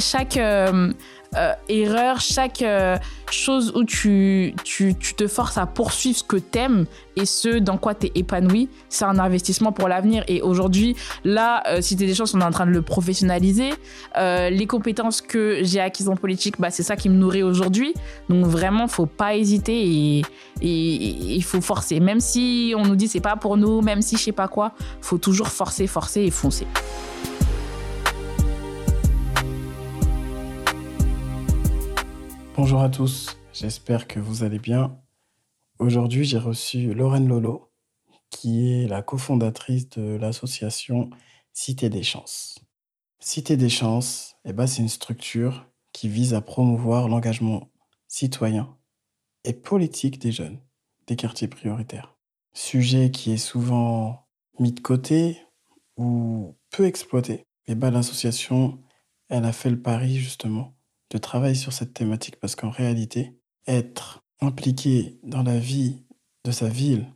chaque euh, erreur, chaque euh, chose où tu, tu, te forces à poursuivre ce que t'aimes et ce dans quoi t'es épanoui, c'est un investissement pour l'avenir. Et aujourd'hui, là, euh, t'es des choses, on est en train de le professionnaliser. les compétences que j'ai acquises en politique, bah, c'est ça qui me nourrit aujourd'hui. Donc vraiment, faut pas hésiter et il faut forcer. Même si on nous dit c'est pas pour nous, même si je sais pas quoi, faut toujours forcer, forcer et foncer. Bonjour à tous, j'espère que vous allez bien. Aujourd'hui, j'ai reçu Lorraine Lolo, qui est la cofondatrice de l'association Cité des Chances. Cité des Chances, eh ben, c'est une structure qui vise à promouvoir l'engagement citoyen et politique des jeunes des quartiers prioritaires. Sujet qui est souvent mis de côté ou peu exploité. Eh ben, l'association, elle a fait le pari justement de travailler sur cette thématique parce qu'en réalité, être impliqué dans la vie de sa ville,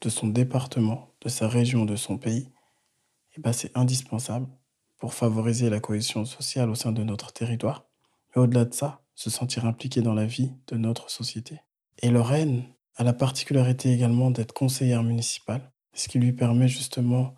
de son département, de sa région, de son pays, eh ben c'est indispensable pour favoriser la cohésion sociale au sein de notre territoire. Mais au-delà de ça, se sentir impliqué dans la vie de notre société. Et Lorraine a la particularité également d'être conseillère municipale, ce qui lui permet justement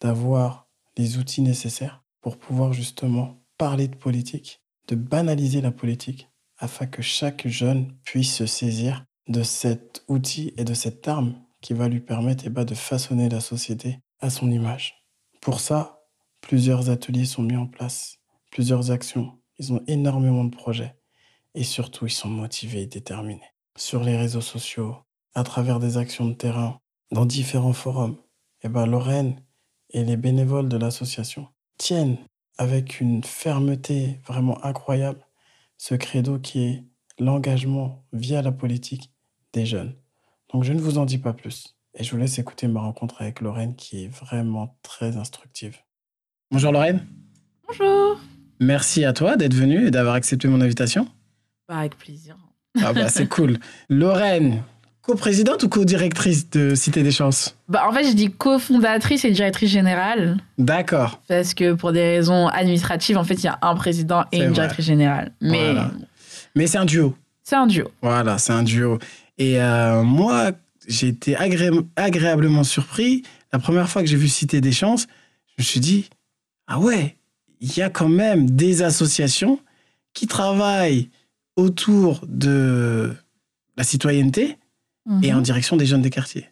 d'avoir les outils nécessaires pour pouvoir justement parler de politique de banaliser la politique afin que chaque jeune puisse se saisir de cet outil et de cette arme qui va lui permettre eh ben, de façonner la société à son image. Pour ça, plusieurs ateliers sont mis en place, plusieurs actions, ils ont énormément de projets et surtout ils sont motivés et déterminés. Sur les réseaux sociaux, à travers des actions de terrain, dans différents forums, eh ben, Lorraine et les bénévoles de l'association tiennent avec une fermeté vraiment incroyable ce credo qui est l'engagement via la politique des jeunes. Donc je ne vous en dis pas plus et je vous laisse écouter ma rencontre avec Lorraine qui est vraiment très instructive. Bonjour Lorraine. Bonjour. Merci à toi d'être venue et d'avoir accepté mon invitation. Bah, avec plaisir. Ah bah c'est cool. Lorraine, Co-présidente ou co-directrice de Cité des Chances bah, En fait, je dis co-fondatrice et directrice générale. D'accord. Parce que pour des raisons administratives, en fait, il y a un président et une directrice générale. Mais, Mais c'est un duo. C'est un duo. Voilà, c'est un duo. Et euh, moi, j'ai été agréablement surpris. La première fois que j'ai vu Cité des Chances, je me suis dit, ah ouais, il y a quand même des associations qui travaillent autour de la citoyenneté et en mhm. direction des jeunes des quartiers.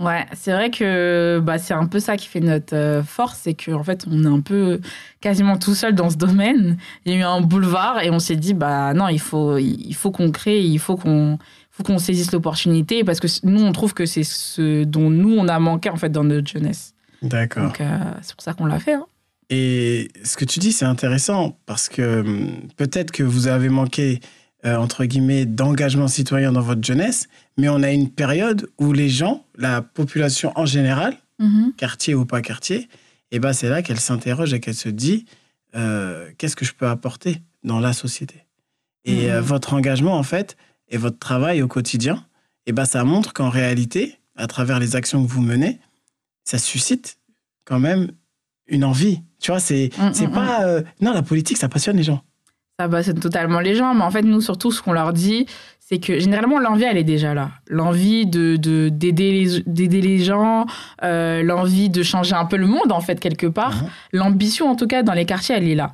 Ouais, c'est vrai que bah, c'est un peu ça qui fait notre euh, force, c'est qu'en fait, on est un peu quasiment tout seul dans ce domaine. Il y a eu un boulevard et on s'est dit, bah non, il faut, il faut qu'on crée, il faut qu'on faut qu'on saisisse l'opportunité parce que nous, on trouve que c'est ce dont nous, on a manqué en fait dans notre jeunesse. D'accord. Donc, euh, c'est pour ça qu'on l'a fait. Hein. Et ce que tu dis, c'est intéressant parce que hum, peut-être que vous avez manqué euh, entre guillemets, d'engagement citoyen dans votre jeunesse, mais on a une période où les gens, la population en général, mhm. quartier ou pas quartier, et eh ben c'est là qu'elle s'interroge et qu'elle se dit euh, qu'est-ce que je peux apporter dans la société? Et euh, mhm. votre engagement, en fait, et votre travail au quotidien, et eh ben ça montre qu'en réalité, à travers les actions que vous menez, ça suscite quand même une envie. Tu vois, c'est mm, mm, pas. Mm. non, la politique, ça passionne les gens ça bassine totalement les gens. Mais en fait, nous, surtout, ce qu'on leur dit, c'est que généralement, l'envie, elle est déjà là. L'envie de, d'aider, les, d'aider les gens, euh, l'envie de changer un peu le monde, en fait, quelque part. Mhm. L'ambition, en tout cas, dans les quartiers, elle est là.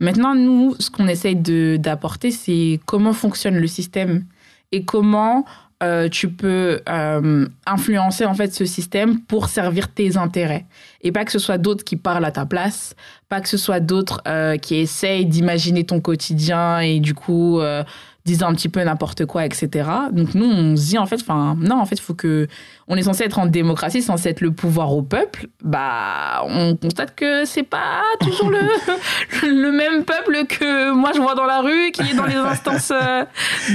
Maintenant, nous, ce qu'on essaye de, d'apporter, c'est comment fonctionne le système et comment euh, tu peux euh, influencer en fait ce système pour servir tes intérêts et pas que ce soit d'autres qui parlent à ta place, pas que ce soit d'autres euh, qui essayent d'imaginer ton quotidien et du coup disant un petit peu n'importe quoi, etc. Donc nous, on se dit en fait, enfin non, en fait, faut que on est censé être en démocratie, censé être le pouvoir au peuple. Bah, on constate que c'est pas toujours le le même peuple que moi je vois dans la rue, qui est dans les instances euh,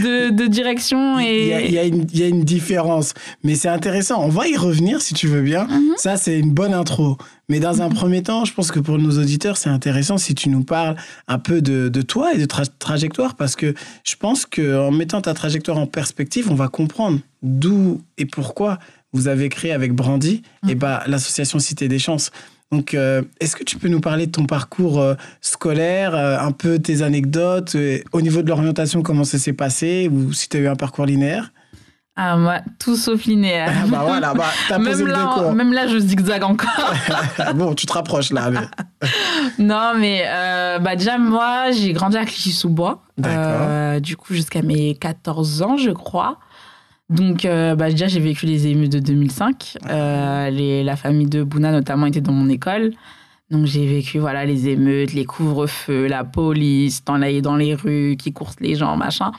de, de direction et il y, a, une, il y a une différence, mais c'est intéressant. On va y revenir si tu veux bien. Mhm. Ça, c'est une bonne intro. Mais dans un premier temps, je pense que pour nos auditeurs, c'est intéressant si tu nous parles un peu de, de toi et de ta trajectoire, parce que je pense qu'en mettant ta trajectoire en perspective, on va comprendre d'où et pourquoi vous avez créé avec Brandy et bah, l'association Cité des Chances. Donc, euh, est-ce que tu peux nous parler de ton parcours euh, scolaire, euh, un peu tes anecdotes, au niveau de l'orientation, comment ça s'est passé, ou si tu as eu un parcours linéaire? Ah, moi, tout sauf linéaire. Ah, bah voilà, bah, t'as posé même, le là, décor. même là, je zigzag encore. bon, tu te rapproches là. mais- non, mais bah, déjà, moi, j'ai grandi à Clichy-sous-Bois. D'accord. Du coup, jusqu'à mes 14 ans, je crois. Donc, euh, bah, déjà, j'ai vécu les émeutes de 2005. Euh, les, la famille de Bouna, notamment, était dans mon école. Donc, j'ai vécu voilà, les émeutes, les couvre-feux, la police, dans, la, dans les rues, qui coursent les gens, machin.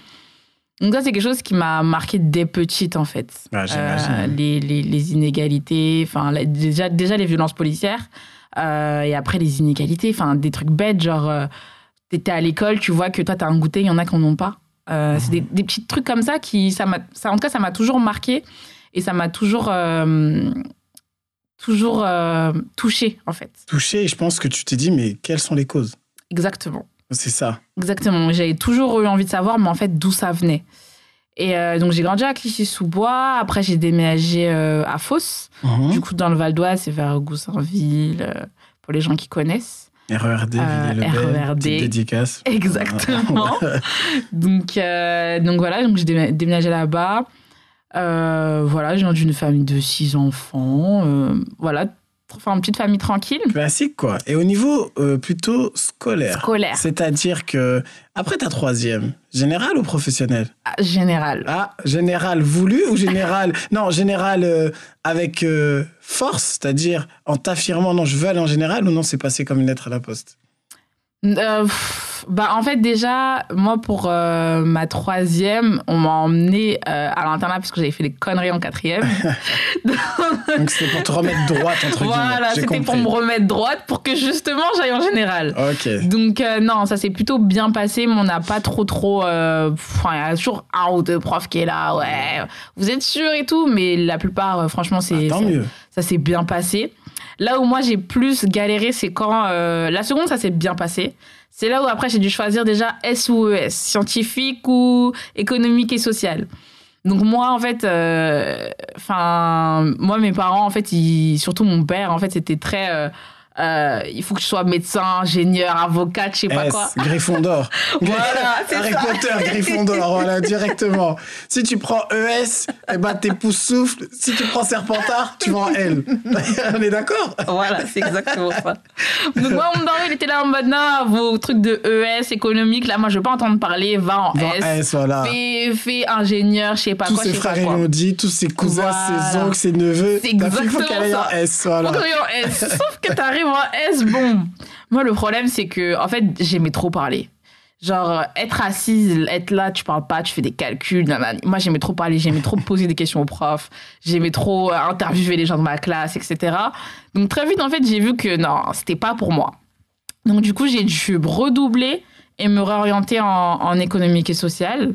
Donc, ça, c'est quelque chose qui m'a marqué dès petite, en fait. J'imagine. Euh, les, les, les inégalités, enfin, déjà, déjà les violences policières, et après les inégalités, enfin, des trucs bêtes, genre, t'étais à l'école, tu vois que toi, t'as un goûter, il y en a qui en ont pas. Euh, C'est des, des petits trucs comme ça qui, ça m'a, ça, en tout cas, ça m'a toujours marqué et ça m'a toujours, euh, toujours euh, touché, en fait. Touché, je pense que tu t'es dit, mais quelles sont les causes? Exactement. C'est ça. Exactement. J'avais toujours eu envie de savoir, mais en fait, d'où ça venait. Et euh, donc, j'ai grandi à Clichy-sous-Bois. Après, j'ai déménagé à Fos. Mhm. Du coup, dans le Val d'Oise, c'est vers Goussainville, pour les gens qui connaissent. RERD, Euh, RERD. petite dédicace. Exactement. donc, euh, donc voilà, donc j'ai démé- déménagé là-bas. Euh, voilà, je viens d'une famille de six enfants. euh, voilà, enfin, une petite famille tranquille. Classique, quoi. Et au niveau euh, plutôt scolaire, Scolaire, c'est-à-dire que après ta troisième, général ou professionnel? Ah, général. Ah, général voulu ou général? Non, général euh, avec euh, force, c'est-à-dire en t'affirmant non, je veux aller en général ou non, c'est passé comme une lettre à la poste? Euh, bah, en fait, déjà, moi, pour euh, ma troisième, on m'a emmené euh, à l'internat parce que j'avais fait des conneries en quatrième. Donc c'était pour te remettre droite, entre voilà, c'était pour me remettre droite pour que justement j'aille en général. Ok. Donc euh, non, ça s'est plutôt bien passé, mais on n'a pas trop trop. Enfin, il y a toujours un ou deux profs qui est là, ouais. Vous êtes sûr et tout, mais la plupart, franchement, c'est Ah, tant ça- mieux. ça s'est bien passé. Là où moi j'ai plus galéré, c'est quand euh, la seconde ça s'est bien passé. C'est là où après j'ai dû choisir déjà S ou ES, scientifique ou économique et social. Donc moi en fait, euh, enfin moi mes parents en fait, ils, surtout mon père en fait c'était très, euh, il faut que je sois médecin, ingénieur, avocat, je sais pas S, quoi. Gryffondor. Voilà, c'est Harry ça. Potter, Gryffondor, voilà, directement. Si tu prends ES, eh ben, tes pouces soufflent. Si tu prends Serpentard, tu vas en L. On est d'accord? Voilà, c'est exactement ça. Donc moi mon daron il était là en mode non vos trucs de ES économique là moi je veux pas entendre parler, va en Dans S. S, voilà. Fais, fais ingénieur, je sais pas Tous quoi, je ses frères, ils l'ont dit, tous ses cousins, ses Voilà. oncles, ses neveux. C'est Ta fille, faut exactement qu'elle aille en ça. S, voilà. Faut en S. Sauf que t'arrives en S, bon? Moi, le problème, c'est que, en fait, j'aimais trop parler. Genre, être assise, être là, tu parles pas, tu fais des calculs. nanani. Moi, j'aimais trop parler, j'aimais trop poser des questions aux profs, j'aimais trop euh, interviewer les gens de ma classe, etc. Donc, très vite, en fait, j'ai vu que non, c'était pas pour moi. Donc, du coup, j'ai dû redoubler et me réorienter en, en économique et sociale.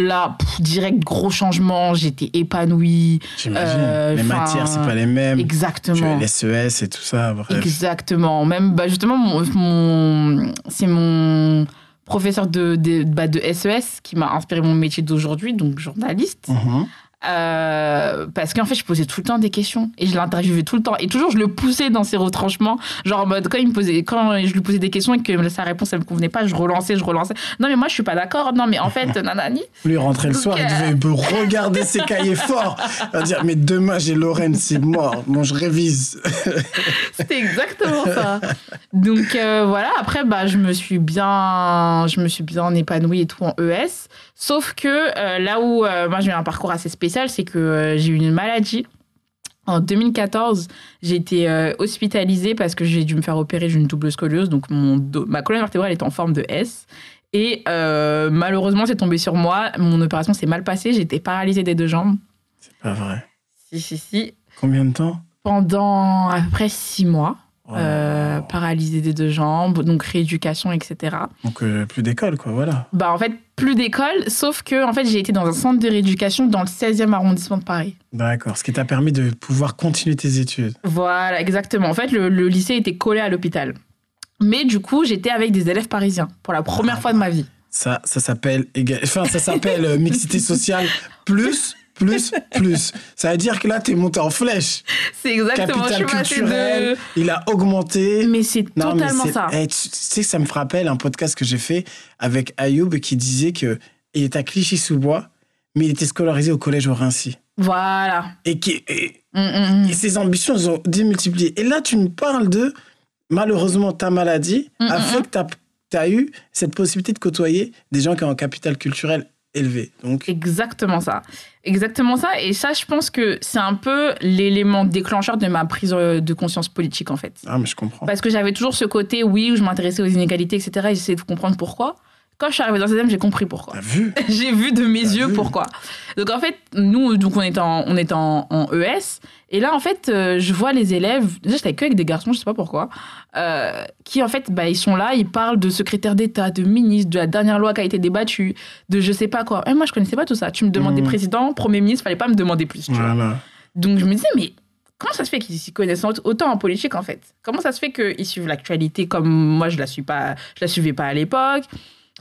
Là, pff, direct, gros changement, j'étais épanouie. J'imagine. Euh, les matières, c'est pas les mêmes. Exactement. les SES et tout ça, bref. Exactement. Même, bah, justement, mon, mon- c'est mon professeur de, de, bah, de SES qui m'a inspiré mon métier d'aujourd'hui, donc journaliste. Mhm. Euh, parce qu'en fait, je posais tout le temps des questions et je l'interviewais tout le temps. Et toujours, je le poussais dans ses retranchements. Genre, en mode, quand, il me posait, quand je lui posais des questions et que sa réponse, elle me convenait pas, je relançais, je relançais. Non, mais moi, je suis pas d'accord. Non, mais en fait, nanani. Lui, rentrer le soir, il euh, devait regarder ses cahiers forts. Il va dire, mais demain, j'ai Lorraine, c'est mort. Bon, je révise. C'était exactement ça. Donc euh, voilà, après bah je me suis bien je me suis bien épanouie et tout en ES, sauf que euh, là où euh, moi j'ai eu un parcours assez spécial, c'est que euh, j'ai eu une maladie. En 2014, j'ai été hospitalisée parce que j'ai dû me faire opérer d'une double scoliose, donc mon dos- ma colonne vertébrale est en forme de S. Et malheureusement, c'est tombé sur moi. Mon opération s'est mal passée. J'étais paralysée des deux jambes. C'est pas vrai. Si, si, si. Combien de temps? Pendant à peu près six mois. Oh. Euh, paralysée des deux jambes, donc rééducation, etc. Donc, euh, plus d'école, quoi, voilà. Bah en fait, plus d'école, sauf que en fait, j'ai été dans un centre de rééducation dans le 16e arrondissement de Paris. D'accord. Ce qui t'a permis de pouvoir continuer tes études. Voilà, exactement. En fait, le, le lycée était collé à l'hôpital. Mais du coup, j'étais avec des élèves parisiens pour la première fois de ma vie. Ça, ça s'appelle éga- enfin, ça s'appelle euh, mixité sociale plus plus, plus. Ça veut dire que là, t'es monté en flèche. C'est exactement Capital culturel, de. il a augmenté. Mais c'est mais totalement c'est- ça. eh, tu tu sais, ça me rappelle un podcast que j'ai fait avec Ayoub qui disait que il était à Clichy-sous-Bois, mais il était scolarisé au collège au Rincy. Voilà. Et, qui, et, Mm, mm, mm. et ses ambitions elles ont démultiplié. Et là, tu me parles de, malheureusement, ta maladie Mm, a fait que tu as, eu cette possibilité de côtoyer des gens qui ont un capital culturel élevé. Donc, Exactement ça. Exactement ça. Et ça, je pense que c'est un peu l'élément déclencheur de ma prise euh, de conscience politique, en fait. ah, mais je comprends. Parce que j'avais toujours ce côté, oui, où je m'intéressais aux inégalités, etc. Et j'essayais de comprendre pourquoi. Quand je suis arrivée dans le 16 j'ai compris pourquoi. T'as vu J'ai vu de mes T'as yeux vu pourquoi. Donc en fait, nous, donc on est en, on est en, en ES. Et là, en fait, euh, je vois les élèves. Déjà, j'étais que avec des garçons, je sais pas pourquoi. euh, qui en fait, bah, ils sont là, ils parlent de secrétaire d'État, de ministre, de la dernière loi qui a été débattue, de je sais pas quoi. Et moi, je connaissais pas tout ça. Tu me demandais Mhm. président, premier ministre, fallait pas me demander plus. tu vois. Voilà. Donc je me disais, mais comment ça se fait qu'ils s'y connaissent autant en politique en fait? Comment ça se fait qu'ils suivent l'actualité comme moi je la suis pas, je la suivais pas à l'époque?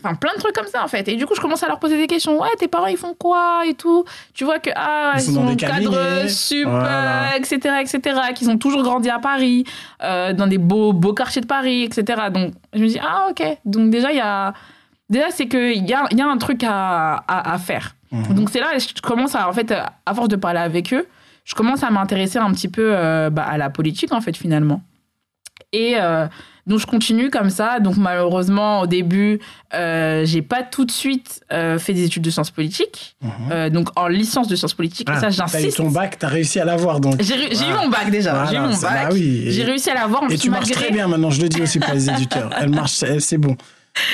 Enfin, plein de trucs comme ça en fait. Et du coup, je commence à leur poser des questions. Ouais, tes parents ils font quoi et tout Tu vois que ah, Ils ils sont sont, dans des cadres sup, Voilà. etc., etc. Qu'ils ont toujours grandi à Paris, euh, dans des beaux beaux quartiers de Paris, etc. Donc je me dis ah ok. Donc déjà il y a déjà c'est que il y a, y a un truc à, à, à faire. Mhm. Donc c'est là que je commence à, en fait, à force de parler avec eux, je commence à m'intéresser un petit peu euh, bah, à la politique, en fait, finalement. Et euh, donc je continue comme ça. Donc malheureusement, au début, euh, j'ai pas tout de suite euh, fait des études de sciences politiques. Mhm. Euh, donc en licence de sciences politiques. Ah, et ça, t'as eu j'insiste. ton bac, t'as réussi à l'avoir donc. J'ai eu mon bac déjà. j'ai eu mon bac. bah oui. Et- J'ai réussi à l'avoir. Et tu marches malgré- très bien maintenant, je le dis aussi pour les éditeurs. Elle marche, c'est bon.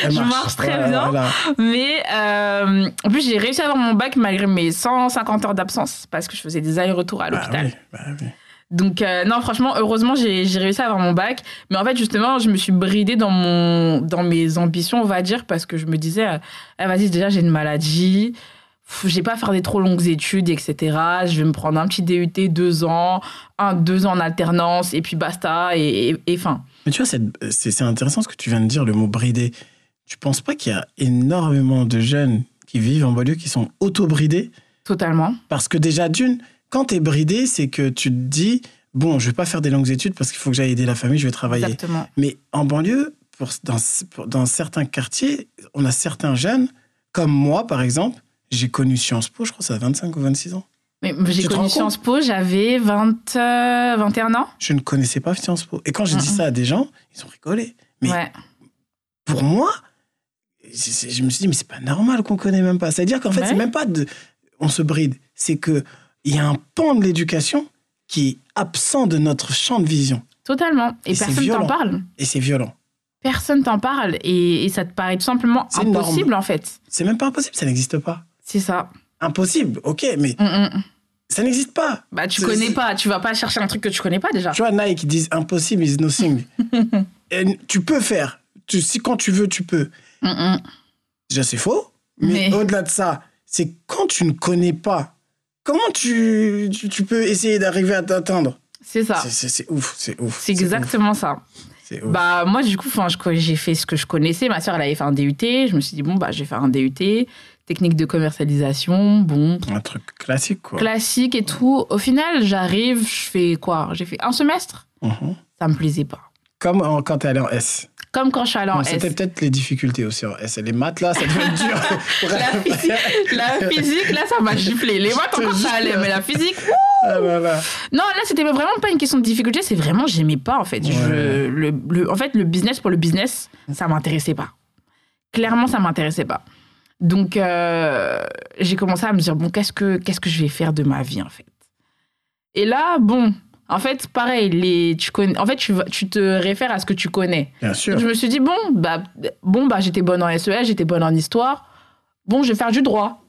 Elle Je marche très bien. Voilà. Mais euh, en plus, j'ai réussi à avoir mon bac malgré mes 150 heures d'absence parce que je faisais des allers-retours à Bah l'hôpital. oui, bah oui. Donc, euh, non, franchement, heureusement, j'ai réussi à avoir mon bac. Mais en fait, justement, je me suis bridée dans, mon, dans mes ambitions, on va dire, parce que je me disais, euh, Ah, vas-y, déjà, j'ai une maladie. J'ai pas à faire des trop longues études, etc. Je vais me prendre un petit DUT, deux ans, un, deux ans en alternance, et puis basta, et, et, et fin. Mais tu vois, c'est intéressant ce que tu viens de dire, le mot bridé. Tu penses pas qu'il y a énormément de jeunes qui vivent en banlieue qui sont auto-bridés? Totalement. Parce que déjà, d'une, quand tu es bridé, c'est que tu te dis, bon, je vais pas faire des longues études parce qu'il faut que j'aille aider la famille, je vais travailler. Exactement. Mais en banlieue, pour, dans, pour- dans certains quartiers, on a certains jeunes, comme moi par exemple, j'ai connu Sciences Po, je crois que ça a 25 ou 26 ans. Mais j'ai connu Sciences Po, j'avais 20, euh, 21 ans. Je ne connaissais pas Sciences Po. Et quand j'ai dit ça à des gens, ils ont rigolé. Mais Ouais. pour moi, je me suis dit, mais c'est pas normal qu'on connaît même pas. C'est-à-dire qu'en fait, Ouais. c'est même pas de. On se bride. C'est que il y a un pan de l'éducation qui est absent de notre champ de vision. Totalement. Et, Et personne t'en parle. Et c'est violent. Personne t'en parle. Et, et ça te paraît tout simplement impossible, en fait. C'est même pas impossible, ça n'existe pas. C'est ça. Impossible, ok, mais Mm, mm. ça n'existe pas. Bah, tu connais pas. Tu vas pas chercher un truc que tu connais pas déjà. Tu vois, Nike, ils disent impossible is nothing. Et tu peux faire. Tu, si quand tu veux, tu peux. Mm, mm. Déjà, c'est faux. Mais, Mais- au-delà de ça, c'est quand tu ne connais pas, comment tu, tu, tu peux essayer d'arriver à t'atteindre? C'est ça. C'est- ouf, c'est ouf. C'est exactement ça. ouf, C'est ouf. Bah, moi, du coup, j'ai fait ce que je connaissais. Ma soeur, elle avait fait un DUT. Je me suis dit, bon, bah, je vais faire un DUT. Technique de commercialisation. Bon, Un truc classique, quoi. classique et tout. Au final, j'arrive, je fais quoi? J'ai fait un semestre? Mhm. Ça me plaisait pas. Comme en- quand t'es allé en S. Comme quand je suis allée en. C'était peut-être les difficultés aussi en S. Les maths, là, ça devait être dur. La physique, la physique, là, ça m'a giflé. Les maths, encore, ça allait, mais la physique, Ah là là. Non, là, c'était vraiment pas une question de difficulté, c'est vraiment, j'aimais pas, en fait. Je- le, le- en fait, le business pour le business, ça m'intéressait pas. Clairement, ça m'intéressait pas. Donc, euh, j'ai commencé à me dire, bon, qu'est-ce que, qu'est-ce que je vais faire de ma vie, en fait? Et là, bon, en fait, pareil, les, tu connais, en fait, tu, tu te réfères à ce que tu connais. Bien sûr. Je me suis dit, bon, bah, bon, bah j'étais bonne en SES, j'étais bonne en histoire. Bon, je vais faire du droit.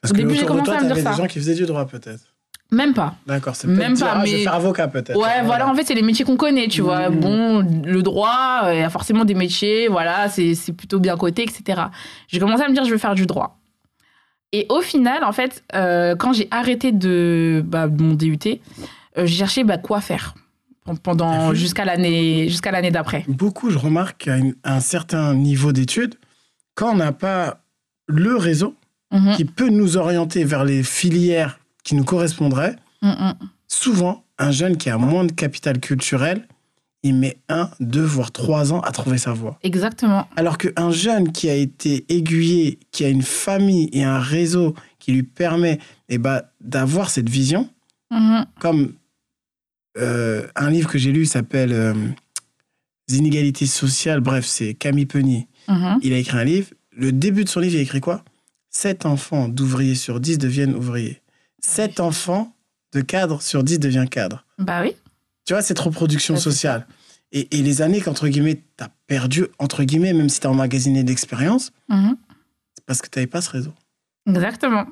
Parce au que début, j'ai de commencé toi, à me dire t'avais des ça. gens qui faisaient du droit, peut-être. Même pas. D'accord, c'est Même dire, pas, ah, je vais mais- faire avocat, peut-être. Ouais, voilà, en fait, c'est les métiers qu'on connaît, tu vois. Mhm. Bon, le droit, euh, il y a forcément des métiers, voilà, c'est c'est plutôt bien coté, etc. J'ai commencé à me dire, je veux faire du droit. Et au final, en fait, euh, quand j'ai arrêté de bah, mon DUT, euh, j'ai cherché bah, quoi faire pendant jusqu'à l'année jusqu'à l'année d'après. Beaucoup, je remarque qu'à un certain niveau d'études, quand on n'a pas le réseau, Mhm. qui peut nous orienter vers les filières qui nous correspondraient, souvent, un jeune qui a moins de capital culturel, il met un, deux, voire trois ans à trouver sa voie. Exactement. Alors qu'un jeune qui a été aiguillé, qui a une famille et un réseau qui lui permet eh ben, d'avoir cette vision, Mhm. comme euh, un livre que j'ai lu s'appelle euh, Les inégalités sociales, bref, c'est Camille Penier. Mhm. Il a écrit un livre. Le début de son livre, il a écrit quoi? 7 enfants d'ouvriers sur 10 deviennent ouvriers. 7 enfants de cadres sur 10 deviennent cadres. Bah oui. Tu vois, cette reproduction sociale. Et, et les années qu'entre guillemets, t'as perdu, entre guillemets, même si t'as emmagasiné d'expérience, Mhm. c'est parce que t'avais pas ce réseau. Exactement.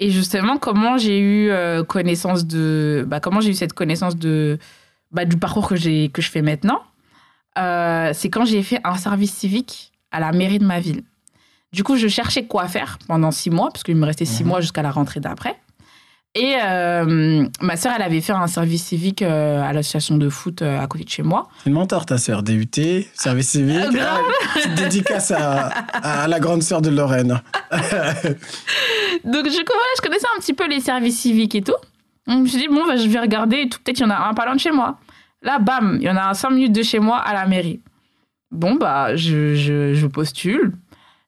Et justement, comment j'ai eu euh, connaissance de, bah, comment j'ai eu cette connaissance de, bah, du parcours que j'ai que je fais maintenant, euh, c'est quand j'ai fait un service civique à la mairie de ma ville. Du coup, je cherchais quoi faire pendant six mois, parce qu'il me restait six Mhm. mois jusqu'à la rentrée d'après. Et euh, ma sœur, elle avait fait un service civique euh, à l'association de foot euh, à côté de chez moi. C'est une mentor, ta sœur, DUT, service civique. Grave. Ah, dédicace à, à la grande sœur de Lorraine. Donc, je, voilà, je connaissais un petit peu les services civiques et tout. Donc, je me suis dit, bon, bah, je vais regarder et tout. Peut-être qu'il y en a un pas loin de chez moi. Là, bam, il y en a un 5 minutes de chez moi à la mairie. Bon, bah, je, je, je postule.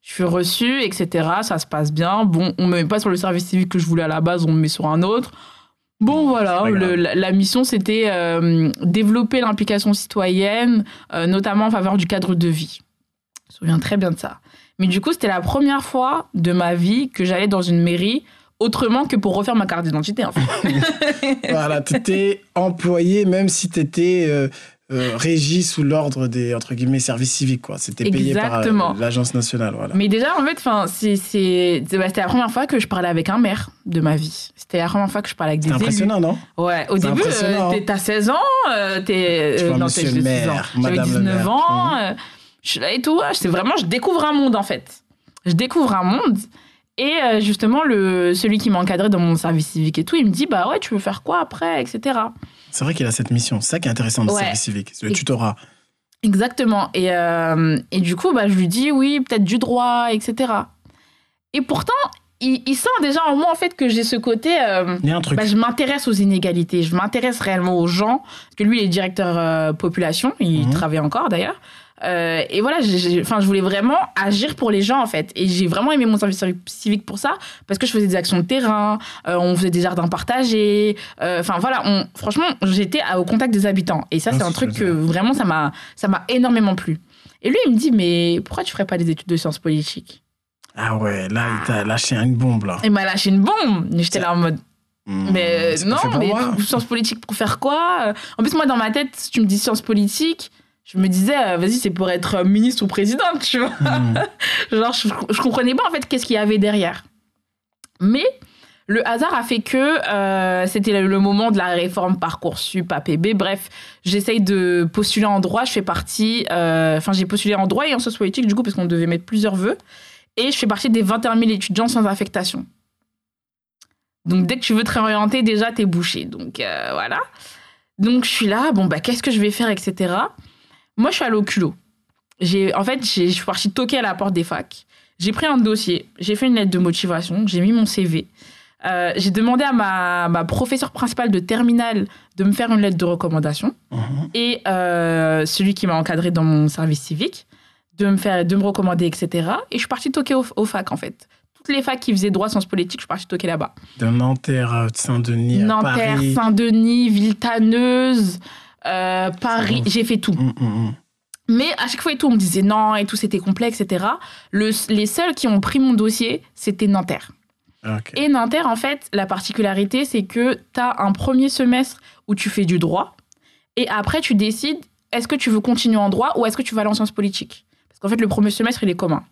Je suis reçue, etc. Ça se passe bien. Bon, on me met pas sur le service civique que je voulais à la base, on me met sur un autre. Bon, voilà, le- la, la mission, c'était euh, développer l'implication citoyenne, euh, notamment en faveur du cadre de vie. Je me souviens très bien de ça. Mais du coup, c'était la première fois de ma vie que j'allais dans une mairie autrement que pour refaire ma carte d'identité, en fait. voilà, t'étais employé, même si t'étais euh, euh, régi sous l'ordre des, entre guillemets, services civiques, quoi. C'était payé par euh, l'agence nationale, voilà. Mais déjà, en fait, enfin, c'est, c'est, c'est- bah, c'était la première fois que je parlais avec un maire de ma vie. C'était la première fois que je parlais avec des C'est élus. impressionnant, non? Ouais, au C'est début, euh, hein. t'as 16 ans, euh, t'es. Vois, non, monsieur t'es- le j'ai 16 maire, ans. J'avais madame le 19 maire. ans, euh, je suis là et tout. C'est vraiment, je découvre un monde, en fait. Je découvre un monde. Et euh, justement, le, celui qui m'encadrait dans mon service civique et tout, il me dit Bah ouais, tu veux faire quoi après, etc. C'est vrai qu'il a cette mission. C'est ça qui est intéressant dans le service civique. C'est le Et- tutorat. Exactement. Et, euh, et du coup, bah, je lui dis oui, peut-être du droit, etc. Et pourtant, il, il sent déjà en moi en fait que j'ai ce côté. euh, Il y a un truc. bah, je m'intéresse aux inégalités, je m'intéresse réellement aux gens. Parce que lui, il est directeur population, il Mhm. travaille encore d'ailleurs. Euh, et voilà, enfin, je voulais vraiment agir pour les gens en fait. Et j'ai vraiment aimé mon service civique pour ça, parce que je faisais des actions de terrain, euh, on faisait des jardins partagés. euh, Enfin voilà, on, franchement, j'étais au contact des habitants. Et ça, Ah, c'est un truc que vraiment, ça m'a ça m'a énormément plu. Et lui, il me dit, mais pourquoi tu ferais pas des études de sciences politiques? Ah ouais, là, il t'a lâché une bombe, là. Il m'a lâché une bombe. J'étais là en mode, Mmh, mais non, mais moi. sciences politiques pour faire quoi? En plus, moi, dans ma tête, si tu me dis sciences politiques, je me disais, euh, vas-y, c'est pour être euh, ministre ou présidente, tu vois. Mmh. Genre, je, je comprenais pas en fait qu'est-ce qu'il y avait derrière. Mais le hasard a fait que euh, c'était le, moment de la réforme Parcoursup, APB. Bref, j'essaye de postuler en droit. Je fais partie. euh, Enfin, j'ai postulé en droit et en sciences politiques, du coup, parce qu'on devait mettre plusieurs vœux. Et je fais partie des 21 000 étudiants sans affectation. Donc, dès que tu veux te réorienter, déjà, t'es bouché. Donc, voilà. Donc, je suis là. Bon, bah, qu'est-ce que je vais faire, etc. Moi, je suis allée au culot. J'ai, en fait, je suis partie toquer à la porte des facs. J'ai pris un dossier, j'ai fait une lettre de motivation, j'ai mis mon CV. Euh, j'ai demandé à ma, ma professeure principale de terminale de me faire une lettre de recommandation Mhm. et euh, celui qui m'a encadré dans mon service civique de me faire de me recommander etc et je suis partie toquer au, au fac en fait toutes les facs qui faisaient droit sciences politiques je suis partie toquer là-bas De Nanterre à Saint-Denis Nanterre. Saint-Denis Villetaneuse euh, Paris j'ai fait tout Mmh, mmh, mmh. mais à chaque fois et tout, on me disait non et tout, c'était complexe, etc. Le, les seuls qui ont pris mon dossier, c'était Nanterre. Ah. Et Nanterre, en fait, la particularité, c'est que tu as un premier semestre où tu fais du droit et après, tu décides est-ce que tu veux continuer en droit ou est-ce que tu vas aller en sciences politiques? Parce qu'en fait, le premier semestre, il est commun.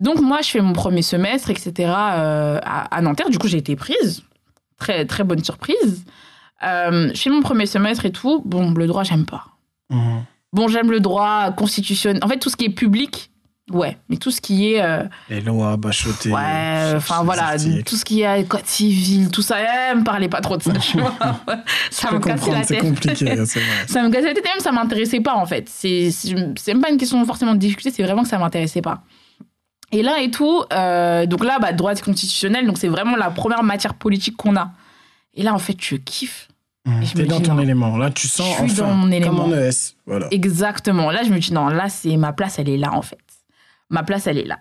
Donc, moi, je fais mon premier semestre, etc. euh, à, à Nanterre. Du coup, j'ai été prise. Très, très bonne surprise. Euh, je fais mon premier semestre et tout. Bon, le droit, j'aime pas. Mhm. Bon, j'aime le droit constitutionnel. En fait, tout ce qui est public, ouais. Mais tout ce qui est. euh, Les lois, bachoter. ouais, enfin voilà, tout ce qui est code civil, tout ça, eh, me parlez pas trop de ça, tu vois. ça Je me cassait la comprendre, c'est tête. compliqué, c'est vrai. Ça me cassait la tête et même ça m'intéressait pas en fait. C'est c'est c'est même pas une question forcément de difficulté, c'est vraiment que ça m'intéressait pas. Et là et tout, euh, donc là, bah, droit constitutionnel, donc c'est vraiment la première matière politique qu'on a. Et là, en fait, je kiffe. Mmh. Me dans dis, ton non. élément. Là, tu sens Je suis enfin, dans mon comme élément. en ES. Voilà. Exactement. Là, je me dis, non, là, c'est ma place, elle est là, en fait. Ma place, elle est là.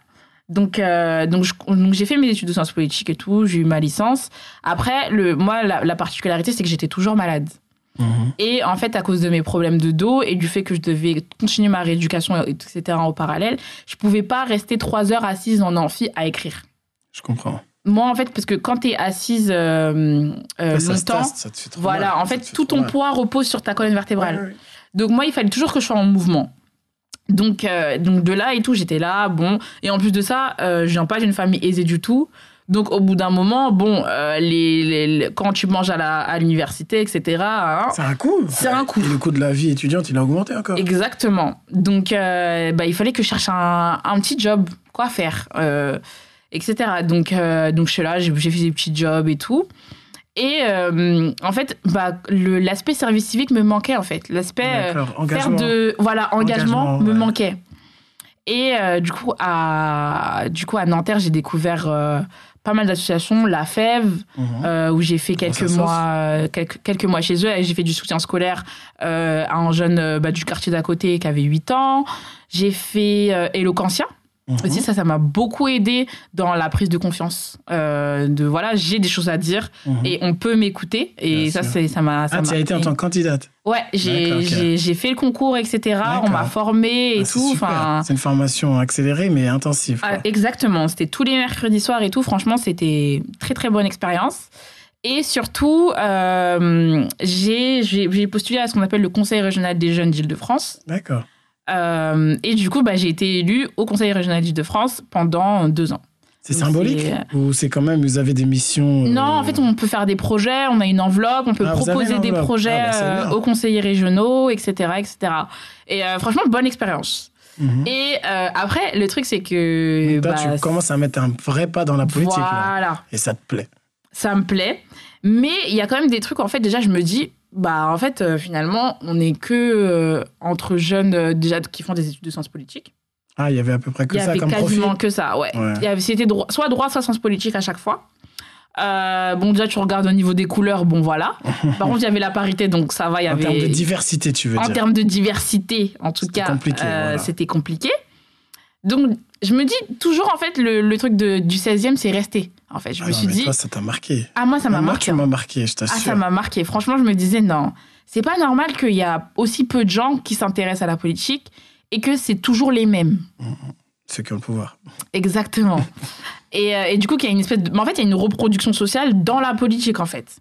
Donc, euh, donc, je- donc j'ai fait mes études de sciences politiques et tout, j'ai eu ma licence. Après, le, moi, la, la particularité, c'est que j'étais toujours malade. Mhm. Et en fait, à cause de mes problèmes de dos et du fait que je devais continuer ma rééducation, etc., en parallèle, je pouvais pas rester trois heures assise en amphi à écrire. Je comprends. Moi, en fait, parce que quand tu es assise euh, euh, Ça, ça longtemps, ça te fait trop voilà, mal, en ça fait, tout ton mal. poids repose sur ta colonne vertébrale. Ouais, ouais, ouais. Donc moi, il fallait toujours que je sois en mouvement. Donc, euh, donc de là et tout, j'étais là, bon. Et en plus de ça, euh, je viens pas d'une famille aisée du tout. Donc au bout d'un moment, bon, euh, les, les- les- quand tu manges à la- à l'université, etc. hein, C'est un coup. C'est un coup. Et le coût de la vie étudiante, il a augmenté encore. Exactement. Donc, euh, bah, il fallait que je cherche un, un petit job, quoi faire, euh, etc. Donc, euh, donc, je suis là, j'ai fait des petits jobs et tout. Et euh, en fait, bah, l'aspect service civique me manquait, en fait. L'aspect euh, faire Engagement. de. Voilà, engagement, Engagement, me ouais. manquait. Et euh, du, coup, à, du coup, à Nanterre, j'ai découvert euh, pas mal d'associations, la FEV, Mhm. où j'ai fait quelques mois, quelques, quelques mois chez eux. J'ai fait du soutien scolaire à un jeune bah, du quartier d'à côté qui avait 8 ans. J'ai fait Eloquentia. Mhm. Aussi, ça, ça m'a beaucoup aidé dans la prise de confiance. Euh, de voilà, j'ai des choses à dire Mhm. et on peut m'écouter. Et Bien ça, c'est, ça m'a. ça Ah, tu as été en tant que candidate. Ouais, j'ai, D'accord, ok. j'ai, j'ai fait le concours, etc. On m'a formé et Ah, c'est tout. Enfin, C'est une formation accélérée mais intensive. quoi. ah, exactement. C'était tous les mercredis soirs et tout. Franchement, c'était très très bonne expérience. Et surtout, euh, j'ai, j'ai, j'ai postulé à ce qu'on appelle le Conseil régional des jeunes d'Île-de-France. D'accord. Euh, et du coup, bah, j'ai été élue au Conseil régional d'Île-de-France pendant deux ans. C'est symbolique c'est- Ou c'est quand même, vous avez des missions euh, Non, en fait, on peut faire des projets, on a une enveloppe, on peut Ah, proposer des projets Ah, bah, euh, aux conseillers régionaux, etc. etc. Et euh, franchement, bonne expérience. Mhm. Et euh, après, le truc, c'est que. Toi, bah, tu commences à mettre un vrai pas dans la politique. là. Voilà, Et ça te plaît. ça me plaît. Mais il y a quand même des trucs, en fait, déjà, je me dis, bah, en fait, euh, finalement, on n'est que euh, entre jeunes, euh, déjà, qui font des études de sciences politiques. Ah, il y avait à peu près que Il y ça avait comme quasiment profil. que ça, ouais. Ouais. Il y avait- C'était droit- soit droit, soit sciences politiques à chaque fois. Bon, déjà, tu regardes au niveau des couleurs, bon, voilà. Par contre, il y avait la parité, donc ça va, il y En avait. termes de diversité, tu veux en dire. termes de diversité, en tout C'était cas, compliqué, voilà. c'était compliqué. Donc, je me dis toujours, en fait, le, le truc de, du 16e, c'est rester. En fait, je Ah me non, suis mais dit, Toi, ça t'a marqué. ah, moi, ça m'a Moi, marqué. tu m'as marqué, je Ah, t'assure. ça m'a marqué. Franchement, je me disais, non, c'est pas normal qu'il y a aussi peu de gens qui s'intéressent à la politique et que c'est toujours les mêmes. Ceux qui ont le pouvoir. Exactement. et, euh, et du coup, qu'il y a une espèce de... mais En fait, il y a une reproduction sociale dans la politique, en fait.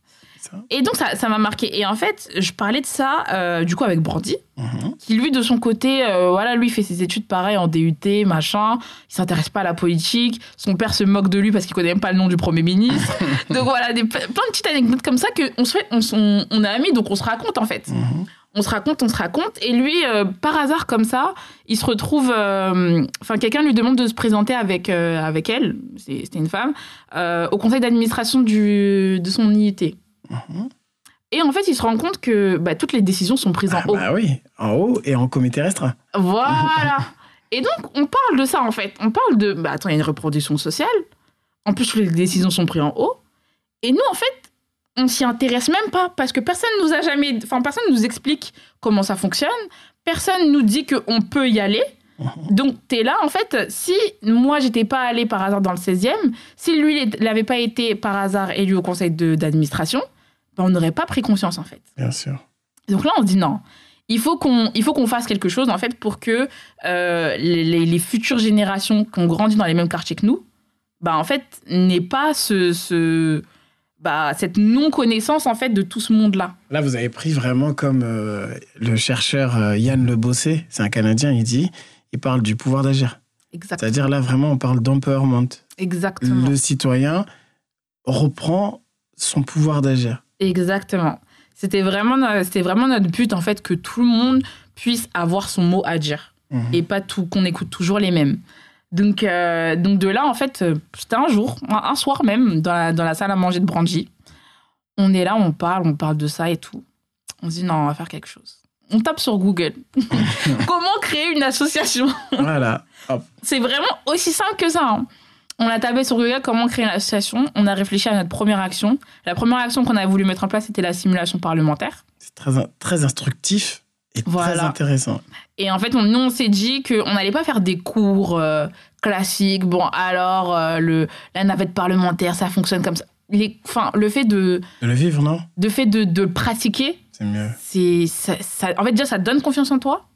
Et donc, ça ça m'a marqué. Et en fait, je parlais de ça, euh, du coup, avec Brandy, Mhm. qui, lui, de son côté, euh, voilà, lui, fait ses études pareil en DUT, machin. Il s'intéresse pas à la politique. Son père se moque de lui parce qu'il connaît même pas le nom du Premier ministre. donc, voilà, des, plein de petites anecdotes comme ça que on, se fait, on, on, on est amis, donc on se raconte, en fait Mhm. on se raconte, on se raconte. Et lui, euh, par hasard, comme ça, il se retrouve. euh, Enfin, quelqu'un lui demande de se présenter avec, euh, avec elle, c'était une femme, au conseil d'administration de son IUT. Mhm. Et en fait, il se rend compte que bah, toutes les décisions sont prises Ah, en haut. bah oui, en haut et en comité restreint. Voilà. Et donc, on parle de ça, en fait. On parle de. Bah, attends, il y a une reproduction sociale. En plus, toutes les décisions sont prises en haut. Et nous, en fait, on s'y intéresse même pas parce que personne nous a jamais. Enfin, personne nous explique comment ça fonctionne. Personne nous dit qu'on peut y aller. Donc, tu es là, en fait, si moi, j'étais pas allée par hasard dans le 16e, si lui, il n'avait pas été par hasard élu au conseil de- d'administration, ben, on n'aurait pas pris conscience, en fait. Bien sûr. Donc là, on se dit non. Il faut qu'on il faut qu'on fasse quelque chose en fait pour que euh, les, futures générations qui ont grandi dans les mêmes quartiers que nous, bah en fait n'aient pas ce, ce bah, cette non connaissance en fait de tout ce monde là. Là, vous avez pris vraiment comme euh, le chercheur euh, Yann Le Bossé, c'est un Canadien, il dit, il parle du pouvoir d'agir. C'est-à-dire là, vraiment, on parle d'empowerment. exactement, Le citoyen reprend son pouvoir d'agir. Exactement. C'était vraiment c'était vraiment notre but en fait que tout le monde puisse avoir son mot à dire. Mhm. et pas tout qu'on écoute toujours les mêmes. Donc, euh, donc de là, en fait, euh, c'était un jour, un, soir même, dans la, dans la salle à manger de Brandy. On est là, on parle, on parle de ça et tout. On se dit non, on va faire quelque chose. on tape sur Google. Comment créer une association? Voilà. C'est vraiment aussi simple que ça. hein. On a tapé sur Google comment créer une association. On a réfléchi à notre première action. La première action qu'on a voulu mettre en place, c'était la simulation parlementaire. C'est très, très instructif et très intéressant. Et en fait, on, nous, on s'est dit qu'on n'allait pas faire des cours euh, classiques. Bon, alors, euh, le, la navette parlementaire, ça fonctionne comme ça. Les, enfin, le fait de, De le vivre, non? de, fait de, de le pratiquer, C'est mieux. c'est ça, ça- en fait déjà ça donne confiance en toi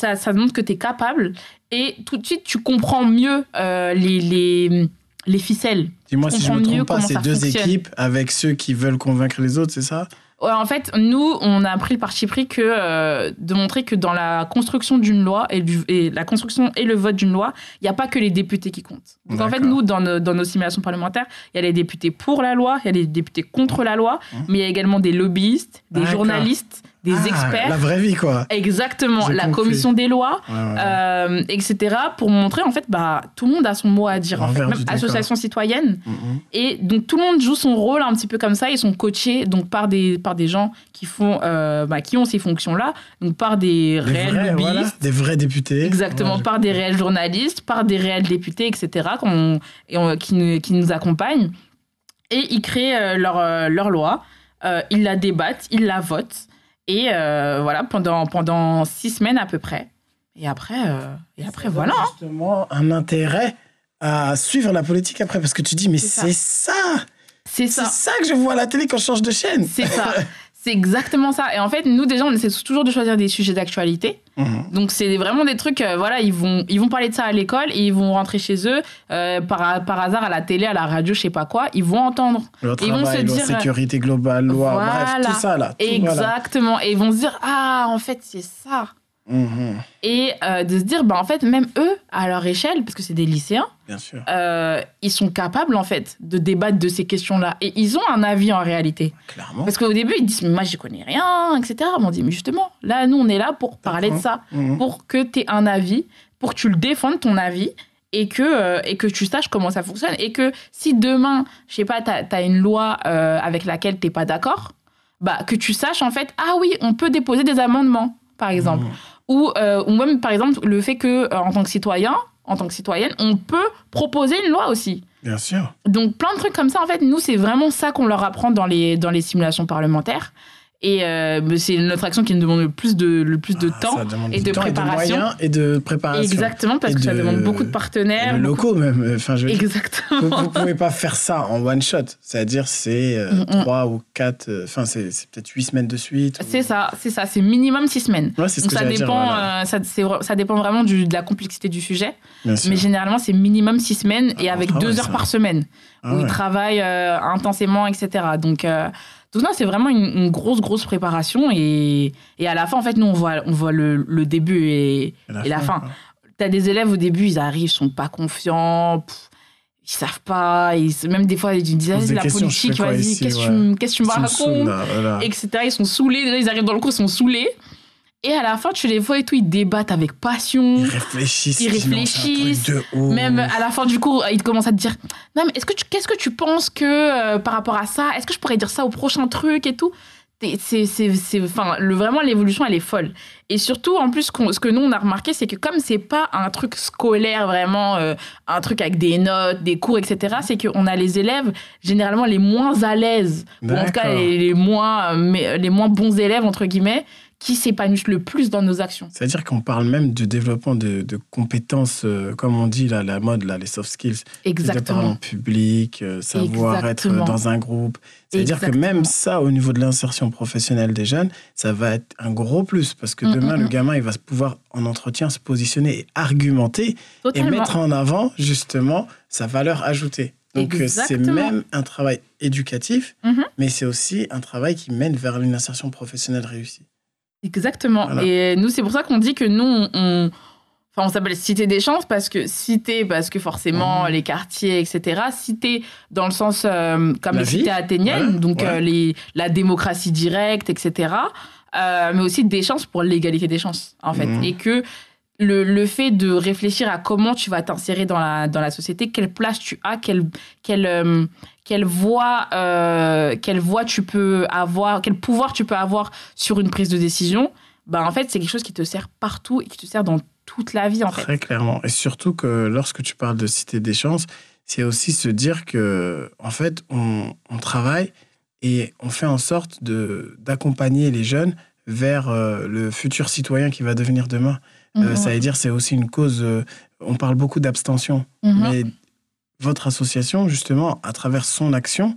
ça, ça montre que tu es capable. Et tout de suite tu comprends mieux euh, les, les, les ficelles. Dis-moi si je me trompe pas, c'est ça deux fonctionne. équipes avec ceux qui veulent convaincre les autres, c'est ça? Ouais, en fait nous on a pris le parti pris que euh, de montrer que dans la construction d'une loi et, du, et la construction et le vote d'une loi il n'y a pas que les députés qui comptent. Donc en fait nous dans nos, dans nos simulations parlementaires il y a les députés pour la loi il y a les députés contre la loi Hum. mais il y a également des lobbyistes des journalistes des Ah, experts La vraie vie, quoi. Exactement, la compris. commission des lois, Ouais, ouais. euh, etc. Pour montrer en fait, bah tout le monde a son mot à dire, en fait, même association citoyenne. Mhm. Et donc tout le monde joue son rôle un petit peu comme ça. Ils sont coachés donc par des par des gens qui font, euh, bah, qui ont ces fonctions-là, donc par des Des réels vrais, lobbyistes. voilà, des vrais députés. Exactement, par des réels journalistes, par des réels députés, etc., qu'on- et on- qui, nous, qui nous accompagnent. Et ils créent euh, leur, leur loi, ils la débattent, ils la votent, et euh, voilà, pendant, pendant six semaines à peu près. Et après, euh, et après Ça voilà. hein. Justement, un intérêt à suivre la politique après, parce que tu dis, mais C'est ça. c'est ça, C'est c'est ça. ça que je vois à la télé quand je change de chaîne. C'est ça. C'est exactement ça. Et en fait, nous, déjà, on essaie toujours de choisir des sujets d'actualité. Mhm. Donc, c'est vraiment des trucs, euh, voilà, ils vont, ils vont parler de ça à l'école et ils vont rentrer chez eux, euh, par, par hasard, à la télé, à la radio, je sais pas quoi, ils vont entendre. Le Ils vont se travail, dire- sécurité globale, loi, bref, Voilà. tout ça là. tout, voilà. Exactement. Et ils vont se dire, ah, en fait, c'est ça. Mhm. Et euh, de se dire, bah, en fait, même eux, à leur échelle, parce que c'est des lycéens, Bien sûr, euh, ils sont capables, en fait, de débattre de ces questions-là. Et ils ont un avis en réalité. clairement. Parce qu'au début, ils disent, mais moi, j'y connais rien, etc. Mais on dit, mais justement, là, nous, on est là pour parler de ça, Mhm. pour que tu aies un avis, pour que tu le défendes, ton avis. Et que, euh, et que tu saches comment ça fonctionne. Et que si demain, je sais pas, tu as, une loi avec laquelle tu pas d'accord, bah, que tu saches en fait, ah oui, on peut déposer des amendements, par exemple. Mhm. Ou, euh, ou même, par exemple, le fait que, euh, en tant que citoyen, en tant que citoyenne, on peut proposer une loi aussi. Bien sûr. Donc, plein de trucs comme ça, en fait, nous, c'est vraiment ça qu'on leur apprend dans les, dans les simulations parlementaires. Et euh, c'est notre action qui nous demande le plus de, le plus de Ah, temps. et de temps préparation. Et de moyens et de préparation. Exactement, parce Et que ça de- demande beaucoup de Et partenaires. de locaux même. Enfin, je veux dire, Exactement. vous, vous pouvez pas faire ça en one shot. C'est-à-dire, c'est euh, Mm, mm. trois ou quatre. euh, Enfin, c'est c'est peut-être huit semaines de suite. ou- C'est ça, c'est ça, c'est minimum six semaines. Ouais, c'est ce Donc que ça j'allais dire, dépend, voilà. euh, ça, dépend vraiment du, de la complexité du sujet. Bien sûr. Mais généralement, c'est minimum six semaines et Ah, avec on deux heures ça. par semaine Ah où ils travaillent euh, intensément, etc. Donc, euh, donc non, c'est vraiment une, une grosse, grosse préparation. Et, et à la fin, en fait, nous, on voit, on voit le, le début et, et la fin. quoi. T'as des élèves au début, ils arrivent, ils sont pas confiants. pff, ils savent pas, ils, même des fois ils disent ah, des la politique, vas-y, qu'est-ce que tu me- tu racontes etc. Ils sont saoulés, déjà, ils arrivent dans le cours, ils sont saoulés. Et à la fin, tu les vois et tout, ils débattent avec passion. Ils réfléchissent. Ils un truc réfléchissent. de ouf. Même à la fin du cours, ils commencent à te dire Non, mais est-ce que tu, qu'est-ce que tu penses que euh, par rapport à ça, est-ce que je pourrais dire ça au prochain truc et tout? C'est, c'est, c'est, enfin, le, vraiment, l'évolution, elle est folle. Et surtout, en plus, qu'on- ce que nous, on a remarqué, c'est que comme c'est pas un truc scolaire, vraiment, euh, un truc avec des notes, des cours, etc., c'est qu'on a les élèves, généralement, les moins à l'aise, ou en tout cas, les, les moins, euh, mais- les moins bons élèves, entre guillemets, qui s'épanouissent le plus dans nos actions. C'est-à-dire qu'on parle même du développement de, de compétences, euh, comme on dit, là, la mode, là, les soft skills. Parler en Exactement. public, euh, savoir Exactement. être dans un groupe. C'est-à-dire que Exactement. même ça, au niveau de l'insertion professionnelle des jeunes, ça va être un gros plus. Parce que Mm, demain, mm, le mm. gamin, il va pouvoir, en entretien, se positionner et argumenter et mettre en avant, justement, sa valeur ajoutée. Donc, euh, c'est Exactement. même un travail éducatif, Mhm. mais c'est aussi un travail qui mène vers une insertion professionnelle réussie. Exactement. Voilà. Et nous, c'est pour ça qu'on dit que nous, on, on- enfin, on s'appelle Cité des chances parce que cité, parce que forcément Mhm. les quartiers, etc. Cité dans le sens euh, comme La les vie. cités athéniennes, Voilà, donc ouais. euh, les, la démocratie directe, etc. Euh, mais aussi des chances pour l'égalité des chances, en fait. Mhm. Et que le, le fait de réfléchir à comment tu vas t'insérer dans la, dans la société, quelle place tu as, quelle, quelle, quelle, voix, euh, quelle voix tu peux avoir, quel pouvoir tu peux avoir sur une prise de décision, bah en fait, c'est quelque chose qui te sert partout et qui te sert dans toute la vie, en fait. Très clairement. Et surtout que lorsque tu parles de cité des chances, c'est aussi se dire que, en fait, on, on travaille et on fait en sorte de d'accompagner les jeunes vers euh, le futur citoyen qui va devenir demain. Euh, Mhm. ça veut dire c'est aussi une cause. euh, on parle beaucoup d'abstention, Mhm. mais votre association justement, à travers son action,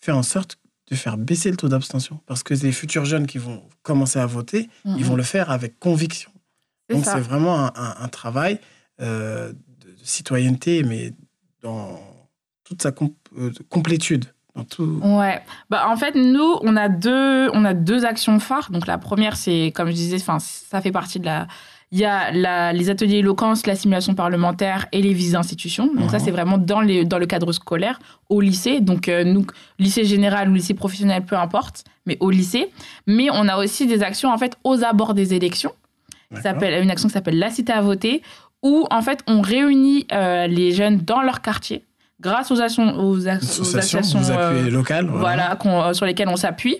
fait en sorte de faire baisser le taux d'abstention parce que les futurs jeunes qui vont commencer à voter, ils vont le faire avec conviction. Donc c'est vraiment un, un- un travail euh, de, citoyenneté, mais dans toute sa com- euh, complétude. Dans tout... Ouais. Bah, en fait, nous, on a deux, on a deux actions phares. Donc, la première, c'est, comme je disais, ça fait partie de la. Il y a la, les ateliers éloquence, la simulation parlementaire et les visites d'institutions. Donc, ça, Mhm. c'est vraiment dans, les, dans le cadre scolaire, au lycée. Donc, euh, nous, lycée général ou lycée professionnel, peu importe, mais au lycée. Mais on a aussi des actions, en fait, aux abords des élections. S'appelle une action qui s'appelle La Cité à voter, où en fait on réunit euh, les jeunes dans leur quartier grâce aux, actions, aux, as- aux Association, associations euh, local. voilà, euh, sur lesquelles on s'appuie.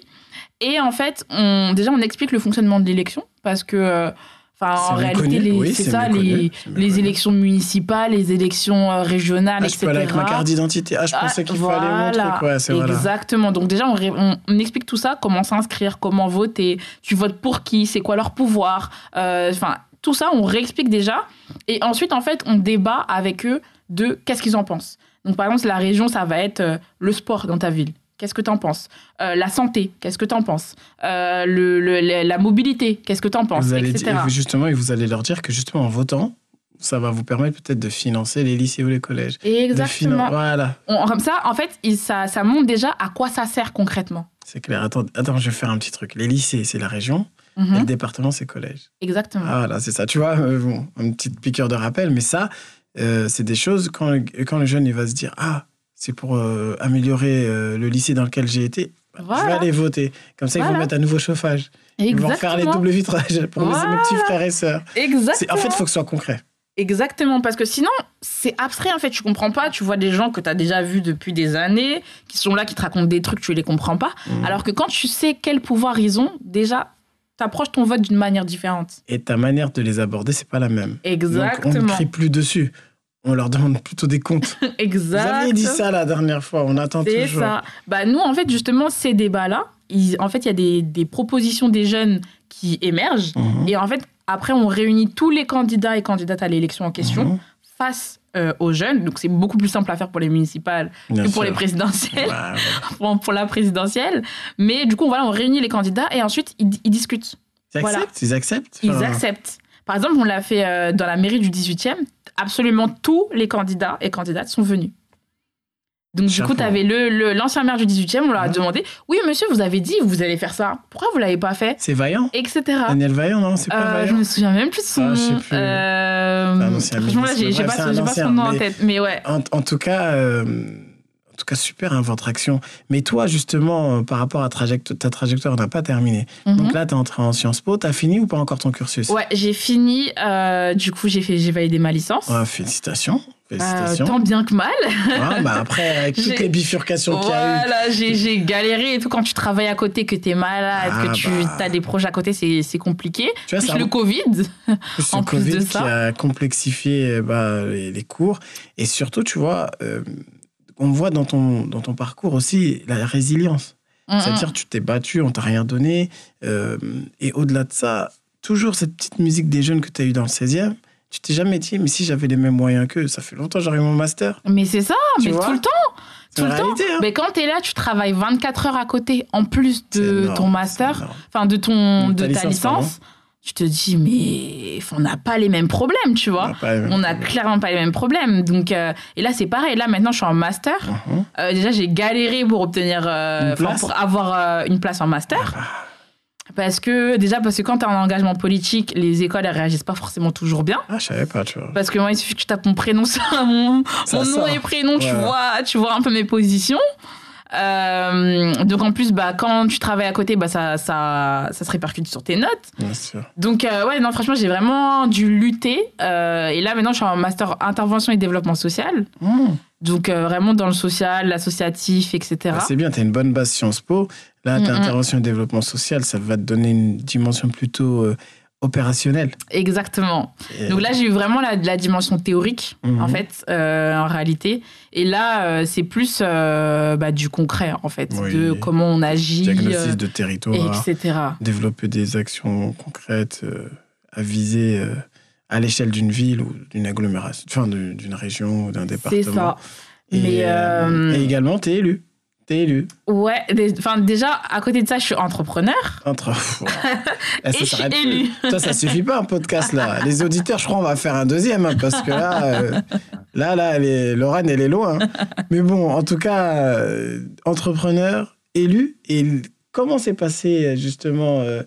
Et en fait, on, déjà on explique le fonctionnement de l'élection parce que, enfin, en C'est réalité, les- Oui, c'est c'est ça, les, élections municipales, les élections euh, régionales, Ah, je etc. peux aller avec ma carte d'identité. Ah, je Ah, pensais qu'il voilà. fallait. C'est voilà. Exactement. Donc déjà, on, ré- on- on explique tout ça, comment s'inscrire, comment voter, tu votes pour qui, c'est quoi leur pouvoir. euh, Enfin, tout ça, on réexplique déjà. Et ensuite, en fait, on débat avec eux de qu'est-ce qu'ils en pensent. Donc par exemple, la région, ça va être euh, le sport dans ta ville. Qu'est-ce que tu en penses? Euh, La santé, qu'est-ce que tu en penses? Euh, le, La mobilité, qu'est-ce que tu en penses Vous allez etc. dire- justement, et vous allez leur dire que justement en votant, ça va vous permettre peut-être de financer les lycées ou les collèges. Exactement. Voilà, On- comme ça, en fait, il- ça, ça montre déjà à quoi ça sert concrètement. c'est clair. Attends, attends, je vais faire un petit truc. Les lycées, c'est la région. Mhm. Et le département, c'est collège. Exactement. Ah, voilà, c'est ça. Tu vois, euh, bon, une petite piqûre de rappel, mais ça, euh, c'est des choses quand quand le jeune il va se dire Ah, c'est pour euh, améliorer euh, le lycée dans lequel j'ai été, je vais Voilà. aller voter. Comme ça, ils vont Voilà. mettre un nouveau chauffage. Ils vont faire les Exactement. doubles vitrages pour mes- mes Voilà. petits frères et sœurs. Exactement. En fait, il faut que ce soit concret. Exactement, parce que sinon, c'est abstrait en fait, tu comprends pas. Tu vois des gens que tu as déjà vus depuis des années, qui sont là, qui te racontent des trucs, tu les comprends pas. Mhm. Alors que quand tu sais quel pouvoir ils ont, déjà, t'approches ton vote d'une manière différente. Et ta manière de les aborder, c'est pas la même. Donc, on ne Exactement. crie plus dessus. On leur demande plutôt des comptes. Vous Exactement. aviez dit ça la dernière fois, on attend toujours. ça. Bah, nous, en fait, justement, ces débats-là, en fait, il y a des, des propositions des jeunes qui émergent. Mhm. Et en fait, après, on réunit tous les candidats et candidates à l'élection en question Mhm. face euh, aux jeunes. Donc, c'est beaucoup plus simple à faire pour les municipales Bien que pour sûr. les présidentielles. Ouais. pour, pour la présidentielle. Mais du coup, voilà, on réunit les candidats et ensuite, ils, ils discutent. Ils Voilà. acceptent, ils acceptent. Ils acceptent. Par exemple, on l'a fait euh, dans la mairie du 18e. Absolument tous les candidats et candidates sont venus. Donc, du coup, tu avais l'ancien le, maire du 18e, on leur a Ouais. demandé Oui, monsieur, vous avez dit, vous allez faire ça. Pourquoi vous l'avez pas fait? C'est Vaillant Etc. Daniel Vaillant, non C'est pas Euh, je Vaillant me souviens même plus de son Ah, je sais nom. plus. Euh, franchement, j'ai pas, pas son nom en tête. Mais ouais. En, en tout cas, euh, tout cas, super hein, votre action. Mais toi, justement, euh, par rapport à trajecto- ta trajectoire, on n'a pas terminé. Mhm. Donc là, tu es entré en Sciences Po. Tu as fini ou pas encore ton cursus? Ouais, j'ai fini. euh, du coup, j'ai fait- j'ai validé ma licence. Ouais, Félicitations. Euh, tant bien que mal. Ah, bah après, avec toutes les bifurcations qu'il y a. Voilà, j'ai j'ai galéré et tout. Quand tu travailles à côté, que t'es malade, Ah que tu bah. as des projets à côté, c'est compliqué. Tu vois, Plus c'est le un- Covid. plus en le plus Covid de qui ça. a complexifié bah, les, les cours. Et surtout, tu vois, euh, on voit dans ton, dans ton parcours aussi la résilience. C'est-à-dire, tu t'es battu, on t'a rien donné. euh, et au-delà de ça, toujours cette petite musique des jeunes que tu as eu dans le 16e, tu t'es jamais dit, mais si j'avais les mêmes moyens qu'eux, ça fait longtemps que j'aurais eu mon master. Mais c'est ça, Tu mais tout le temps. Tout le temps. Hein Mais quand t'es là, tu travailles 24 heures à côté, en plus de énorme, ton master, enfin de ton De de ta ta licence, pardon. licence. Tu te dis, mais on n'a pas les mêmes problèmes, tu vois. On n'a clairement pas les mêmes problèmes. Donc, euh, et là, c'est pareil. Là, maintenant, je suis en master. Mhm. Euh, déjà, j'ai galéré pour obtenir, euh, pour avoir une place en master. Parce que, déjà, parce que quand tu en engagement politique, les écoles, elles réagissent pas forcément toujours bien. Ah, je savais pas, tu vois. Parce que moi, il suffit que tu tapes mon prénom sur mon, Ça mon nom et prénom, tu, vois, tu vois un peu mes positions. Euh, donc en plus, bah, quand tu travailles à côté, bah, ça, ça, ça se répercute sur tes notes. Bien sûr. Donc euh, ouais, non, franchement, j'ai vraiment dû lutter. Euh, et là, maintenant, je suis en master intervention et développement social. Mhm. Donc vraiment dans le social, l'associatif, etc. Ah, c'est bien, tu as une bonne base Sciences Po. Là, ta Mm, mm. intervention et développement social, ça va te donner une dimension plutôt opérationnelle. Exactement. Et- Donc là, j'ai eu vraiment la, la dimension théorique, Mhm. en fait, euh, en réalité. Et là, euh, c'est plus euh, bah, du concret, en fait, Oui. de comment on agit, diagnostic de territoire, etc. développer des actions concrètes à viser à l'échelle d'une ville ou d'une agglomération, enfin d'une région ou d'un C'est département. ça. Et, Mais, et également, tu es élu. Élu. Ouais, enfin déjà, à côté de ça, je suis entrepreneur. Entre... Eh, Et ça je suis s'arrête élu. Toi, ça suffit pas un podcast là. Les auditeurs, je crois, on va faire un deuxième hein, parce que là, euh, là, là, elle est, Lorraine, elle est loin. Mais bon, en tout cas, euh, entrepreneur, élu. Et comment s'est passé justement euh,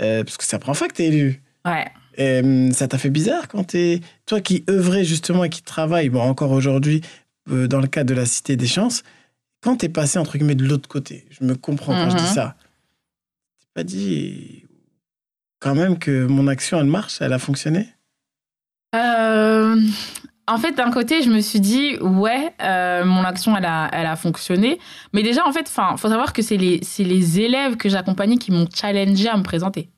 euh, Parce que la première fois que tu es élu. Ouais. Et, ça t'a fait bizarre quand t'es toi qui œuvrais justement et qui travaille bon encore aujourd'hui dans le cadre de la Cité des Chances quand t'es passé entre guillemets de l'autre côté je me comprends quand je dis Mhm. ça t'es pas dit quand même que mon action elle marche elle a fonctionné? Euh, en fait, d'un côté, je me suis dit, ouais, euh, mon action, elle a, elle a fonctionné. Mais déjà, en fait, il faut savoir que c'est les, c'est les élèves que j'accompagnais qui m'ont challengé à me présenter.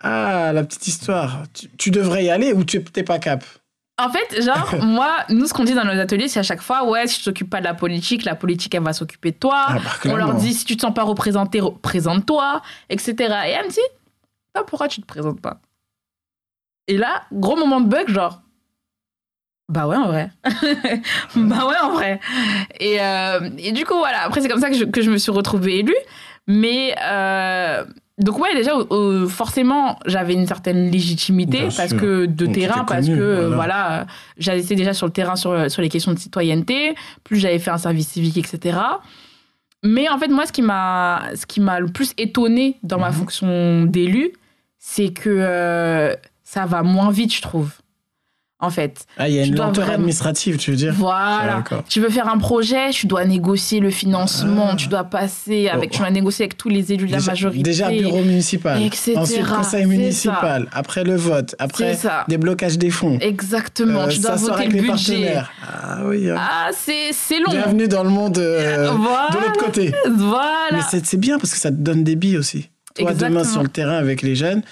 ah la petite histoire tu, tu devrais y aller ou tu t'es pas cap? En fait, genre, moi, nous, ce qu'on dit dans nos ateliers, c'est à chaque fois, ouais, si tu t'occupes pas de la politique, la politique, elle va s'occuper de toi. Ah, bah, On leur dit, si tu te sens pas représenté, présente-toi, etc. Et elle me dit, ah, pourquoi tu te présentes pas? Et là, gros moment de bug, genre, bah ouais, en vrai. bah ouais, en vrai. Et, euh, et du coup, voilà, après, c'est comme ça que je, que je me suis retrouvée élue. Mais, euh, donc, ouais, déjà, forcément, j'avais une certaine légitimité Bien parce sûr. que de Donc, terrain, parce que, euh, voilà. voilà, euh, j'étais déjà sur le terrain sur, sur les questions de citoyenneté, plus j'avais fait un service civique, etc. Mais en fait, moi, ce qui m'a, ce qui m'a le plus étonné dans ma Mhm. fonction d'élu, c'est que euh, ça va moins vite, je trouve. En fait. ah il y a une lenteur vraiment- administrative tu veux dire Voilà. Tu veux faire un projet, tu dois négocier le financement, Ah. tu dois passer avec, Oh. tu dois négocier avec tous les élus de la majorité. déjà bureau municipal etc. ensuite conseil municipal après le vote après C'est ça. déblocage des fonds Exactement. Euh, tu dois voter avec le les budget. partenaires. Ah oui. hein. Ah, c'est, long. Bienvenue dans le monde euh, Voilà. de l'autre côté. Voilà. Mais c'est c'est bien parce que ça te donne des billes aussi. Toi, Exactement. demain, sur le terrain avec les jeunes,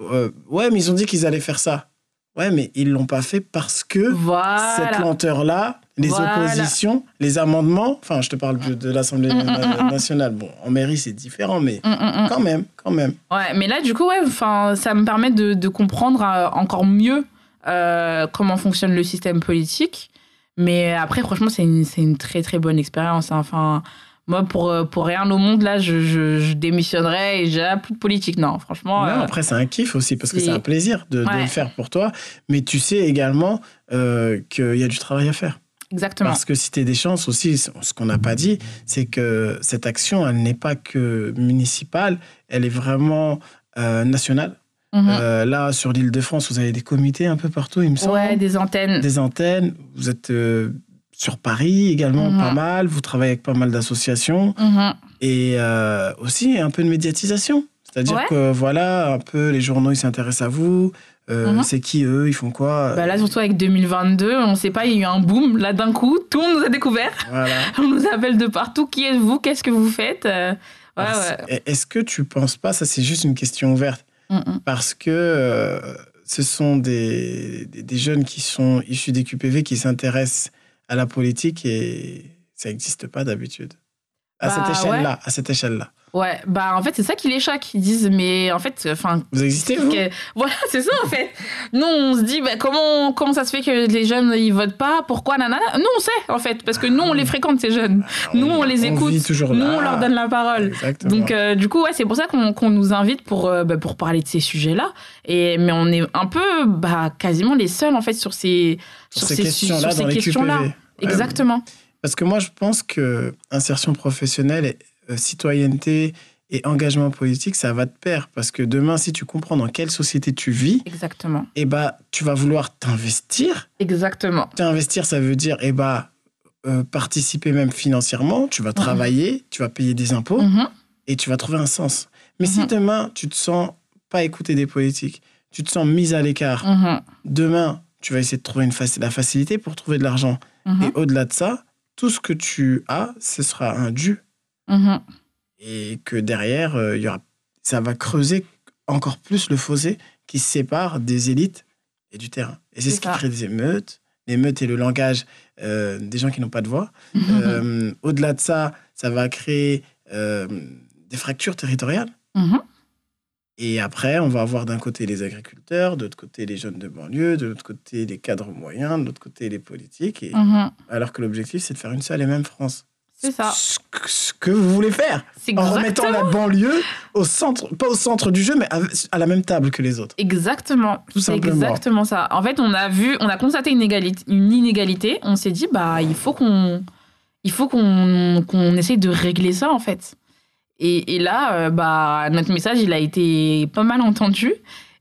euh, ouais, mais ils ont dit qu'ils allaient faire ça. Ouais, mais ils l'ont pas fait parce que Voilà. cette lenteur-là, les Voilà. oppositions, les amendements, enfin, je te parle de, de l'Assemblée Mm, mm, mm, nationale. Bon, en mairie, c'est différent, mais quand même, quand même. Ouais, mais là, du coup, ouais, enfin, ça me permet de, de comprendre euh, encore mieux euh, comment fonctionne le système politique. Mais après, franchement, c'est une, une très, très bonne expérience. hein. Enfin, moi, pour, euh, pour rien au monde, là, je, je, je démissionnerais et j'ai plus de politique. Non, franchement. Non, euh, après, c'est un kiff aussi parce que c'est- un plaisir de, le faire pour toi. Mais tu sais également euh, qu'il y a du travail à faire. exactement. Parce que Cité des Chances aussi, ce qu'on n'a pas dit, c'est que cette action, elle n'est pas que municipale, elle est vraiment euh, nationale. Mhm. Euh, là, sur l'île de France, vous avez des comités un peu partout, il me semble. ouais, des antennes. Des antennes. Vous êtes euh, sur Paris également, pas mal. Vous travaillez avec pas mal d'associations. Mhm. Et euh, aussi un peu de médiatisation. C'est-à-dire Ouais. que voilà, un peu les journaux, ils s'intéressent à vous. Euh, Mhm. C'est qui eux? Ils font quoi? Bah là, surtout avec 2022, on sait pas, il y a eu un boom. Là, d'un coup, tout le monde nous a découvert. Voilà. On nous appelle de partout. Qui êtes-vous? Qu'est-ce que vous faites? Euh, Ouais, ouais. Est-ce que tu penses pas, ça c'est juste une question ouverte, Mm, mm. parce que euh, ce sont des, des, des jeunes qui sont issus des QPV qui s'intéressent à la politique et ça n'existe pas d'habitude. À Bah, cette échelle-là, à cette échelle-là. Ouais, bah en fait, c'est ça qui les choque. Ils disent, mais en fait, enfin. Vous existez, vous que- Voilà, c'est ça en fait. Nous, on se dit, bah, comment, comment ça se fait que les jeunes, ils votent pas? Pourquoi nanana? Nous, on sait en fait, parce que nous, on les fréquente, ces jeunes. Nous, on les écoute. vit toujours Nous, là. on leur donne la parole. Exactement. Donc, euh, du coup, ouais, c'est pour ça qu'on qu'on nous invite pour, euh, bah, pour parler de ces sujets-là. Et, mais on est un peu, bah, quasiment les seuls en fait sur ces, sur sur ces questions-là, sur ces dans les questions-là. Ouais, Exactement. Parce que moi, je pense que insertion professionnelle, euh, citoyenneté et engagement politique, ça va de pair. Parce que demain, si tu comprends dans quelle société tu vis, Exactement. eh bah, tu vas vouloir t'investir. Exactement. T'investir, ça veut dire eh bah, euh, participer même financièrement. Tu vas travailler, tu vas payer des impôts Mhm. et tu vas trouver un sens. Mais si Mhm. demain, tu te sens pas écouter des politiques, tu te sens mise à l'écart, Mhm. demain, tu vas essayer de trouver une faci- la facilité pour trouver de l'argent. Et au-delà de ça, tout ce que tu as, ce sera un dû. Mhm. Et que derrière, euh, y aura, ça va creuser encore plus le fossé qui sépare des élites et du terrain. Et c'est ce qui crée des émeutes. L'émeute est le langage euh, des gens qui n'ont pas de voix. Mhm. Euh, Au-delà de ça, ça va créer des fractures territoriales. Et après, on va avoir d'un côté les agriculteurs, de l'autre côté les jeunes de banlieue, de l'autre côté les cadres moyens, de l'autre côté les politiques. Et... Mhm. Alors que l'objectif, c'est de faire une seule et même France. C'est ça. Ce que, ce que vous voulez faire. C'est En remettant la banlieue au centre, pas au centre du jeu, mais à, à la même table que les autres. Exactement. Tout simplement. exactement ça. En fait, on a vu, on a constaté une, égalité, une inégalité. On s'est dit, bah, il faut qu'on, il faut qu'on, qu'on essaye de régler ça, en fait. Et, là, euh, bah, notre message, il a été pas mal entendu.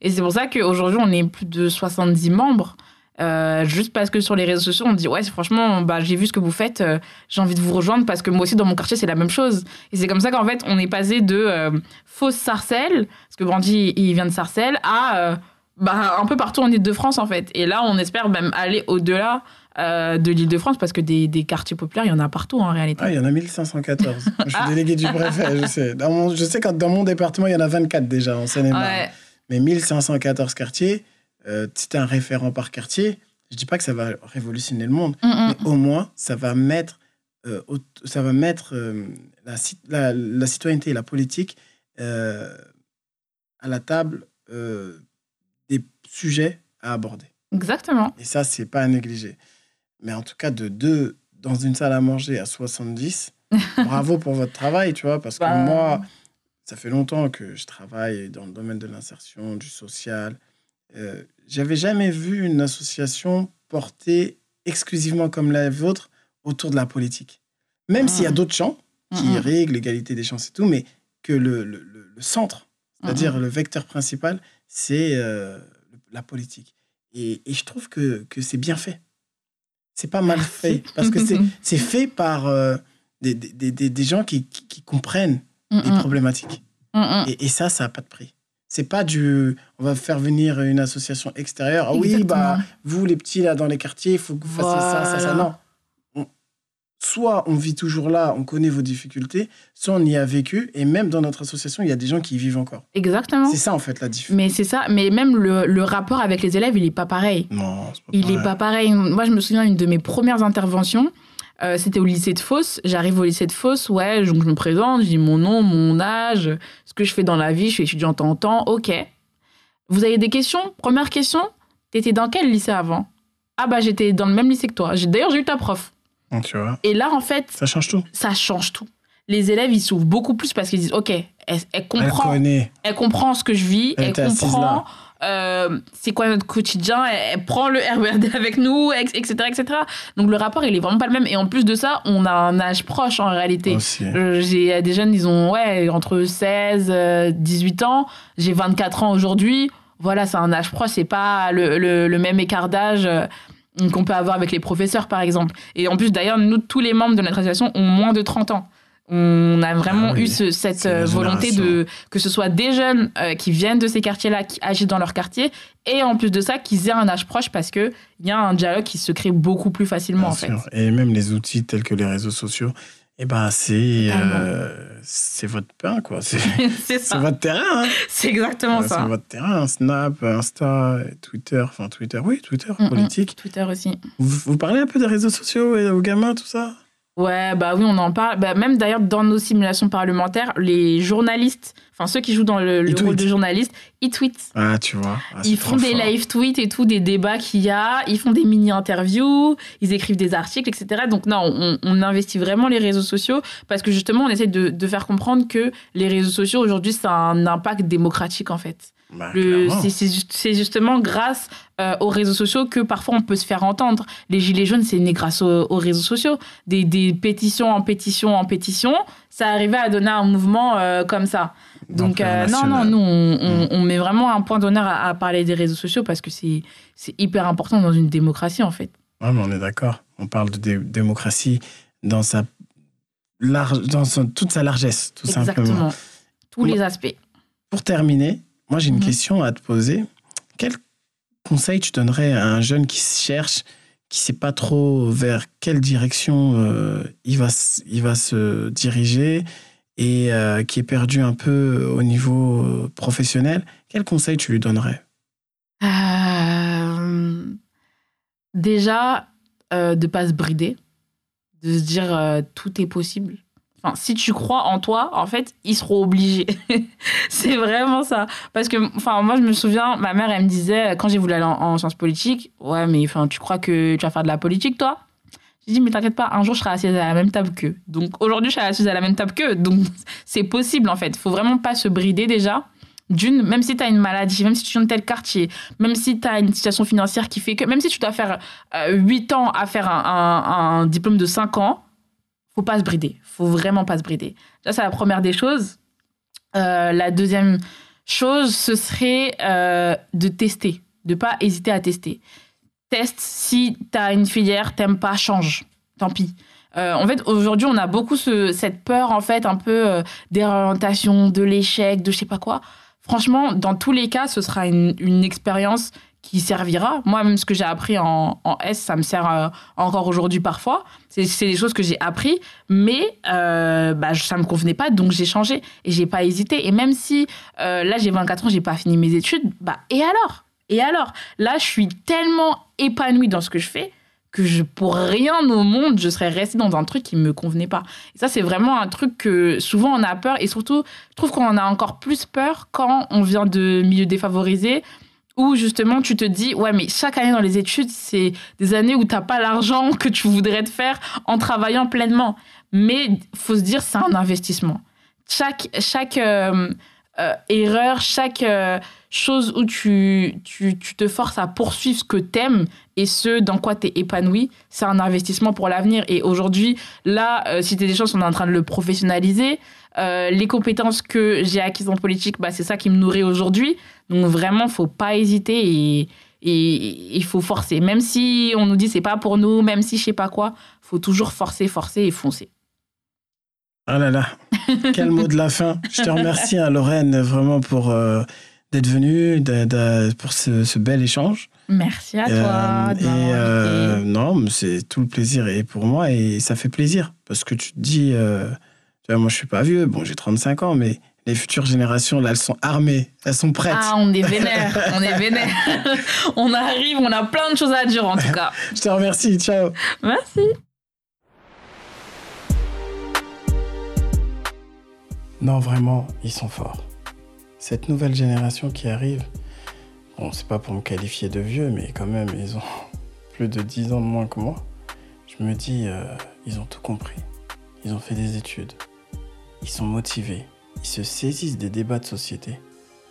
Et c'est pour ça qu'aujourd'hui, on est plus de 70 membres. Euh, juste parce que sur les réseaux sociaux, on dit ouais, franchement, bah, j'ai vu ce que vous faites, euh, j'ai envie de vous rejoindre parce que moi aussi dans mon quartier c'est la même chose. Et c'est comme ça qu'en fait on est passé de fausse Sarcelles, parce que Brandy il vient de Sarcelles, à bah, un peu partout en Ile-de-France en fait. Et là on espère même aller au-delà euh, de l'Île-de-France parce que des, des quartiers populaires il y en a partout en réalité. Ah, il y en a 1514. je suis délégué du préfet, je sais. Dans mon- je sais que dans mon département, il y en a 24 déjà en Seine-et-Marne. Ouais, Mais 1514 quartiers, euh, si tu un référent par quartier, je dis pas que ça va révolutionner le monde, Mm, mm. mais au moins, ça va mettre, euh, ça va mettre euh, la, ci- la, la citoyenneté et la politique à la table des sujets à aborder. exactement. Et ça, c'est pas à négliger. Mais en tout cas, de deux dans une salle à manger à 70, bravo pour votre travail, tu vois, parce que Bah, moi, ça fait longtemps que je travaille dans le domaine de l'insertion, du social. Euh, J'avais jamais vu une association portée exclusivement comme la vôtre autour de la politique. Même s'il y a Mhm. d'autres champs qui Mhm. règlent l'égalité des chances et tout, mais que le, le- le- le centre, c'est-à-dire le vecteur principal, c'est euh, la politique. Et, et je trouve que, que c'est bien fait. C'est pas mal fait, parce que c'est fait par euh, des, des, des, des gens qui, qui, qui comprennent Mm, les problématiques. mm. Et, et ça, ça n'a pas de prix. C'est pas du. On va faire venir une association extérieure. Ah oui, Exactement. bah, vous, les petits, là, dans les quartiers, il faut que vous fassiez ça, ça, ça. Non. Soit on vit toujours là, on connaît vos difficultés, soit on y a vécu. Et même dans notre association, il y a des gens qui y vivent encore. Exactement. C'est ça, en fait, la différence. Mais c'est ça. Mais même le, le rapport avec les élèves, il est pas pareil. Non, c'est pas Il est pareil. pas pareil. Moi, je me souviens une de mes premières interventions. euh, c'était au lycée de Fos. J'arrive au lycée de Fos, ouais, donc je me présente, je dis mon nom, mon âge, ce que je fais dans la vie, je suis étudiante en temps, ok. Vous avez des questions? Première question, t'étais dans quel lycée avant? Ah bah j'étais dans le même lycée que toi. J'ai- D'ailleurs, j'ai eu ta prof. Tu vois, Et là, en fait, ça change tout. ça change tout. Les élèves, ils s'ouvrent beaucoup plus parce qu'ils disent, ok, elle, comprend elle comprend ce que je vis, Elle comprend euh, c'est quoi notre quotidien, elle, elle prend le RERD avec nous, etc., etc. Donc le rapport, il est vraiment pas le même. Et en plus de ça, on a un âge proche en réalité. Euh, J'ai des jeunes, ils ont ouais, entre 16, euh, 18 ans. J'ai 24 ans aujourd'hui. Voilà, c'est un âge proche, c'est pas le, le, le même écart d'âge euh, qu'on peut avoir avec les professeurs, par exemple. Et en plus, d'ailleurs, nous, tous les membres de notre association ont moins de 30 ans. On a vraiment Ah oui, eu ce- cette euh, volonté de que ce soit des jeunes euh, qui viennent de ces quartiers-là, qui agissent dans leur quartier, et en plus de ça, qu'ils aient un âge proche parce que il y a un dialogue qui se crée beaucoup plus facilement, en fait. Et même les outils tels que les réseaux sociaux, eh ben, c'est euh, c'est votre pain, quoi. C'est ça. votre terrain. hein. C'est exactement Euh, C'est ça. votre terrain. Snap, Insta, Twitter. Enfin, Twitter, oui, Twitter, Mm, mm. politique. Twitter aussi. Vous, vous parlez un peu des réseaux sociaux et aux gamins, tout ça? Ouais, bah oui, on en parle. Bah, même d'ailleurs, dans nos simulations parlementaires, les journalistes, enfin ceux qui jouent dans le, rôle de journaliste, ils tweetent. Ah, tu vois. Ah, Ils font des fort. live tweets et tout, des débats qu'il y a. Ils font des mini-interviews, ils écrivent des articles, etc. Donc non, on, on investit vraiment les réseaux sociaux parce que justement, on essaie de, de faire comprendre que les réseaux sociaux, aujourd'hui, ça a un impact démocratique, en fait. Bah, c'est- C'est ju- c'est justement grâce euh, aux réseaux sociaux que parfois on peut se faire entendre. Les Gilets jaunes, c'est né grâce aux, aux réseaux sociaux. Des, des pétitions en pétition en pétition, ça arrivait à donner un mouvement euh, comme ça. Donc, D'ampleur euh, non, non, nous, on, on- Mm. on met vraiment un point d'honneur à, à parler des réseaux sociaux parce que c'est c'est hyper important dans une démocratie, en fait. Ouais, mais on est d'accord. On parle de dé- démocratie dans, sa large, dans son- toute sa largesse, tout simplement. Exactement. Tous Moi- les aspects. Pour terminer, moi j'ai une Mhm. question à te poser. Quel conseil tu donnerais à un jeune qui se cherche, qui sait pas trop vers quelle direction euh, il, va, il va se diriger et euh, qui est perdu un peu au niveau euh, professionnel, quel conseil tu lui donnerais? Déjà, de ne pas se brider, de se dire tout est possible. Enfin, si tu crois en toi, en fait, ils seront obligés. c'est vraiment ça. Parce que, enfin, moi, je me souviens, ma mère, elle me disait, quand j'ai voulu aller en, sciences politiques, ouais, mais enfin, tu crois que tu vas faire de la politique, toi? J'ai dit, mais t'inquiète pas, un jour, je serai assise à la même table qu'eux. Donc, aujourd'hui, je serai assise à la même table qu'eux. Donc, c'est possible, en fait. Faut vraiment pas se brider déjà. D'une, même si tu as une maladie, même si tu viens de tel quartier, même si tu as une situation financière qui fait que, même si tu dois faire euh, 8 ans à faire un diplôme de 5 ans, faut pas se brider. Faut vraiment pas se brider. Ça, c'est la première des choses. Euh, la deuxième chose, ce serait euh, de tester, de pas hésiter à tester. Teste si tu as une filière, t'aimes pas, change. Tant pis. Euh, en fait, aujourd'hui, on a beaucoup cette peur, en fait, un peu d'orientation, de l'échec, de je sais pas quoi. Franchement, dans tous les cas, ce sera une, une expérience qui servira. Moi, même ce que j'ai appris en, en, S, ça me sert euh, encore aujourd'hui parfois. C'est des choses que j'ai appris, mais euh, bah, ça me convenait pas, donc j'ai changé et j'ai pas hésité. Et même si euh, là j'ai 24 ans, j'ai pas fini mes études, bah et alors? Et alors? Là, je suis tellement épanouie dans ce que je fais que je, pour rien au monde, je serais restée dans un truc qui me convenait pas. Et ça, c'est vraiment un truc que souvent on a peur. Et surtout, je trouve qu'on en a encore plus peur quand on vient de milieux défavorisés où justement tu te dis ouais mais chaque année dans les études c'est des années où t'as pas l'argent que tu voudrais te faire en travaillant pleinement. Mais faut se dire c'est un investissement. Chaque chaque euh, euh, erreur chaque euh, chose où tu, tu, tu, te forces à poursuivre ce que t'aimes et ce dans quoi t'es épanoui c'est un investissement pour l'avenir et aujourd'hui là si t'es des choses on est en train de le professionnaliser les compétences que j'ai acquises en politique bah c'est ça qui me nourrit aujourd'hui donc vraiment, faut pas hésiter et il faut forcer. Même si on nous dit c'est pas pour nous, même si je sais pas quoi, faut toujours forcer, forcer et foncer. Ah là là, quel mot de la fin. Je te remercie, à hein, Lorraine, vraiment pour euh, d'être venue, pour ce, bel échange. Merci à toi. Euh, et euh, non, c'est tout le plaisir et pour moi et ça fait plaisir parce que tu te dis, tu vois, moi je suis pas vieux, bon j'ai 35 ans, mais les futures générations, là, elles sont armées, elles sont prêtes. Ah, on est vénère, on est vénère. on arrive, on a plein de choses à dire en tout cas. Je te remercie, ciao. Merci. Non, vraiment, ils sont forts. Cette nouvelle génération qui arrive, bon, c'est pas pour me qualifier de vieux, mais quand même, ils ont plus de 10 ans de moins que moi. Je me dis, euh, ils ont tout compris. Ils ont fait des études. Ils sont motivés ils se saisissent des débats de société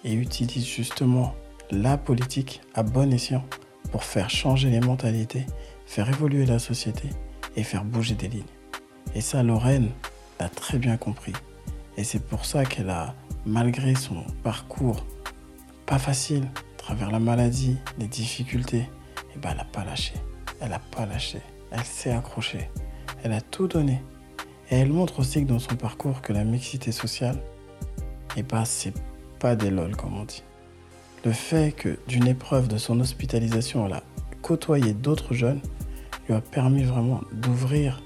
et utilisent justement la politique à bon escient pour faire changer les mentalités, faire évoluer la société et faire bouger des lignes. Et ça, Lorraine l'a très bien compris. Et c'est pour ça qu'elle a, malgré son parcours pas facile, à travers la maladie, les difficultés, eh ben, elle n'a pas lâché. Elle n'a pas lâché. Elle s'est accrochée. Elle a tout donné. Et elle montre aussi que dans son parcours que la mixité sociale, et bah c'est pas des lol comme on dit. Le fait que d'une épreuve de son hospitalisation, elle a côtoyé d'autres jeunes, lui a permis vraiment d'ouvrir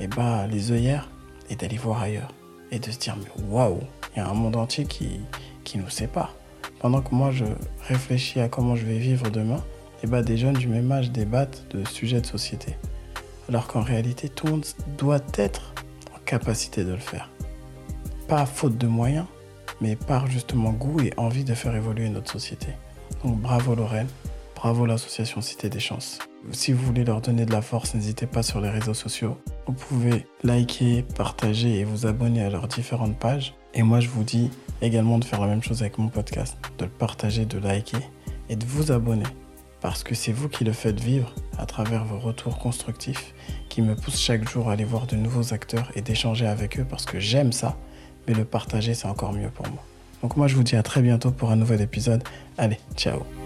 et bah, les œillères et d'aller voir ailleurs. Et de se dire, mais waouh, il y a un monde entier qui, qui nous sépare. Pendant que moi, je réfléchis à comment je vais vivre demain, et bah, des jeunes du même âge débattent de sujets de société. Alors qu'en réalité, tout le monde doit être en capacité de le faire. Pas faute de moyens, mais par justement goût et envie de faire évoluer notre société. Donc bravo Lorraine, bravo l'association Cité des Chances. Si vous voulez leur donner de la force, n'hésitez pas sur les réseaux sociaux. Vous pouvez liker, partager et vous abonner à leurs différentes pages. Et moi, je vous dis également de faire la même chose avec mon podcast, de le partager, de liker et de vous abonner. Parce que c'est vous qui le faites vivre à travers vos retours constructifs qui me poussent chaque jour à aller voir de nouveaux acteurs et d'échanger avec eux parce que j'aime ça mais le partager, c'est encore mieux pour moi. Donc moi, je vous dis à très bientôt pour un nouvel épisode. Allez, ciao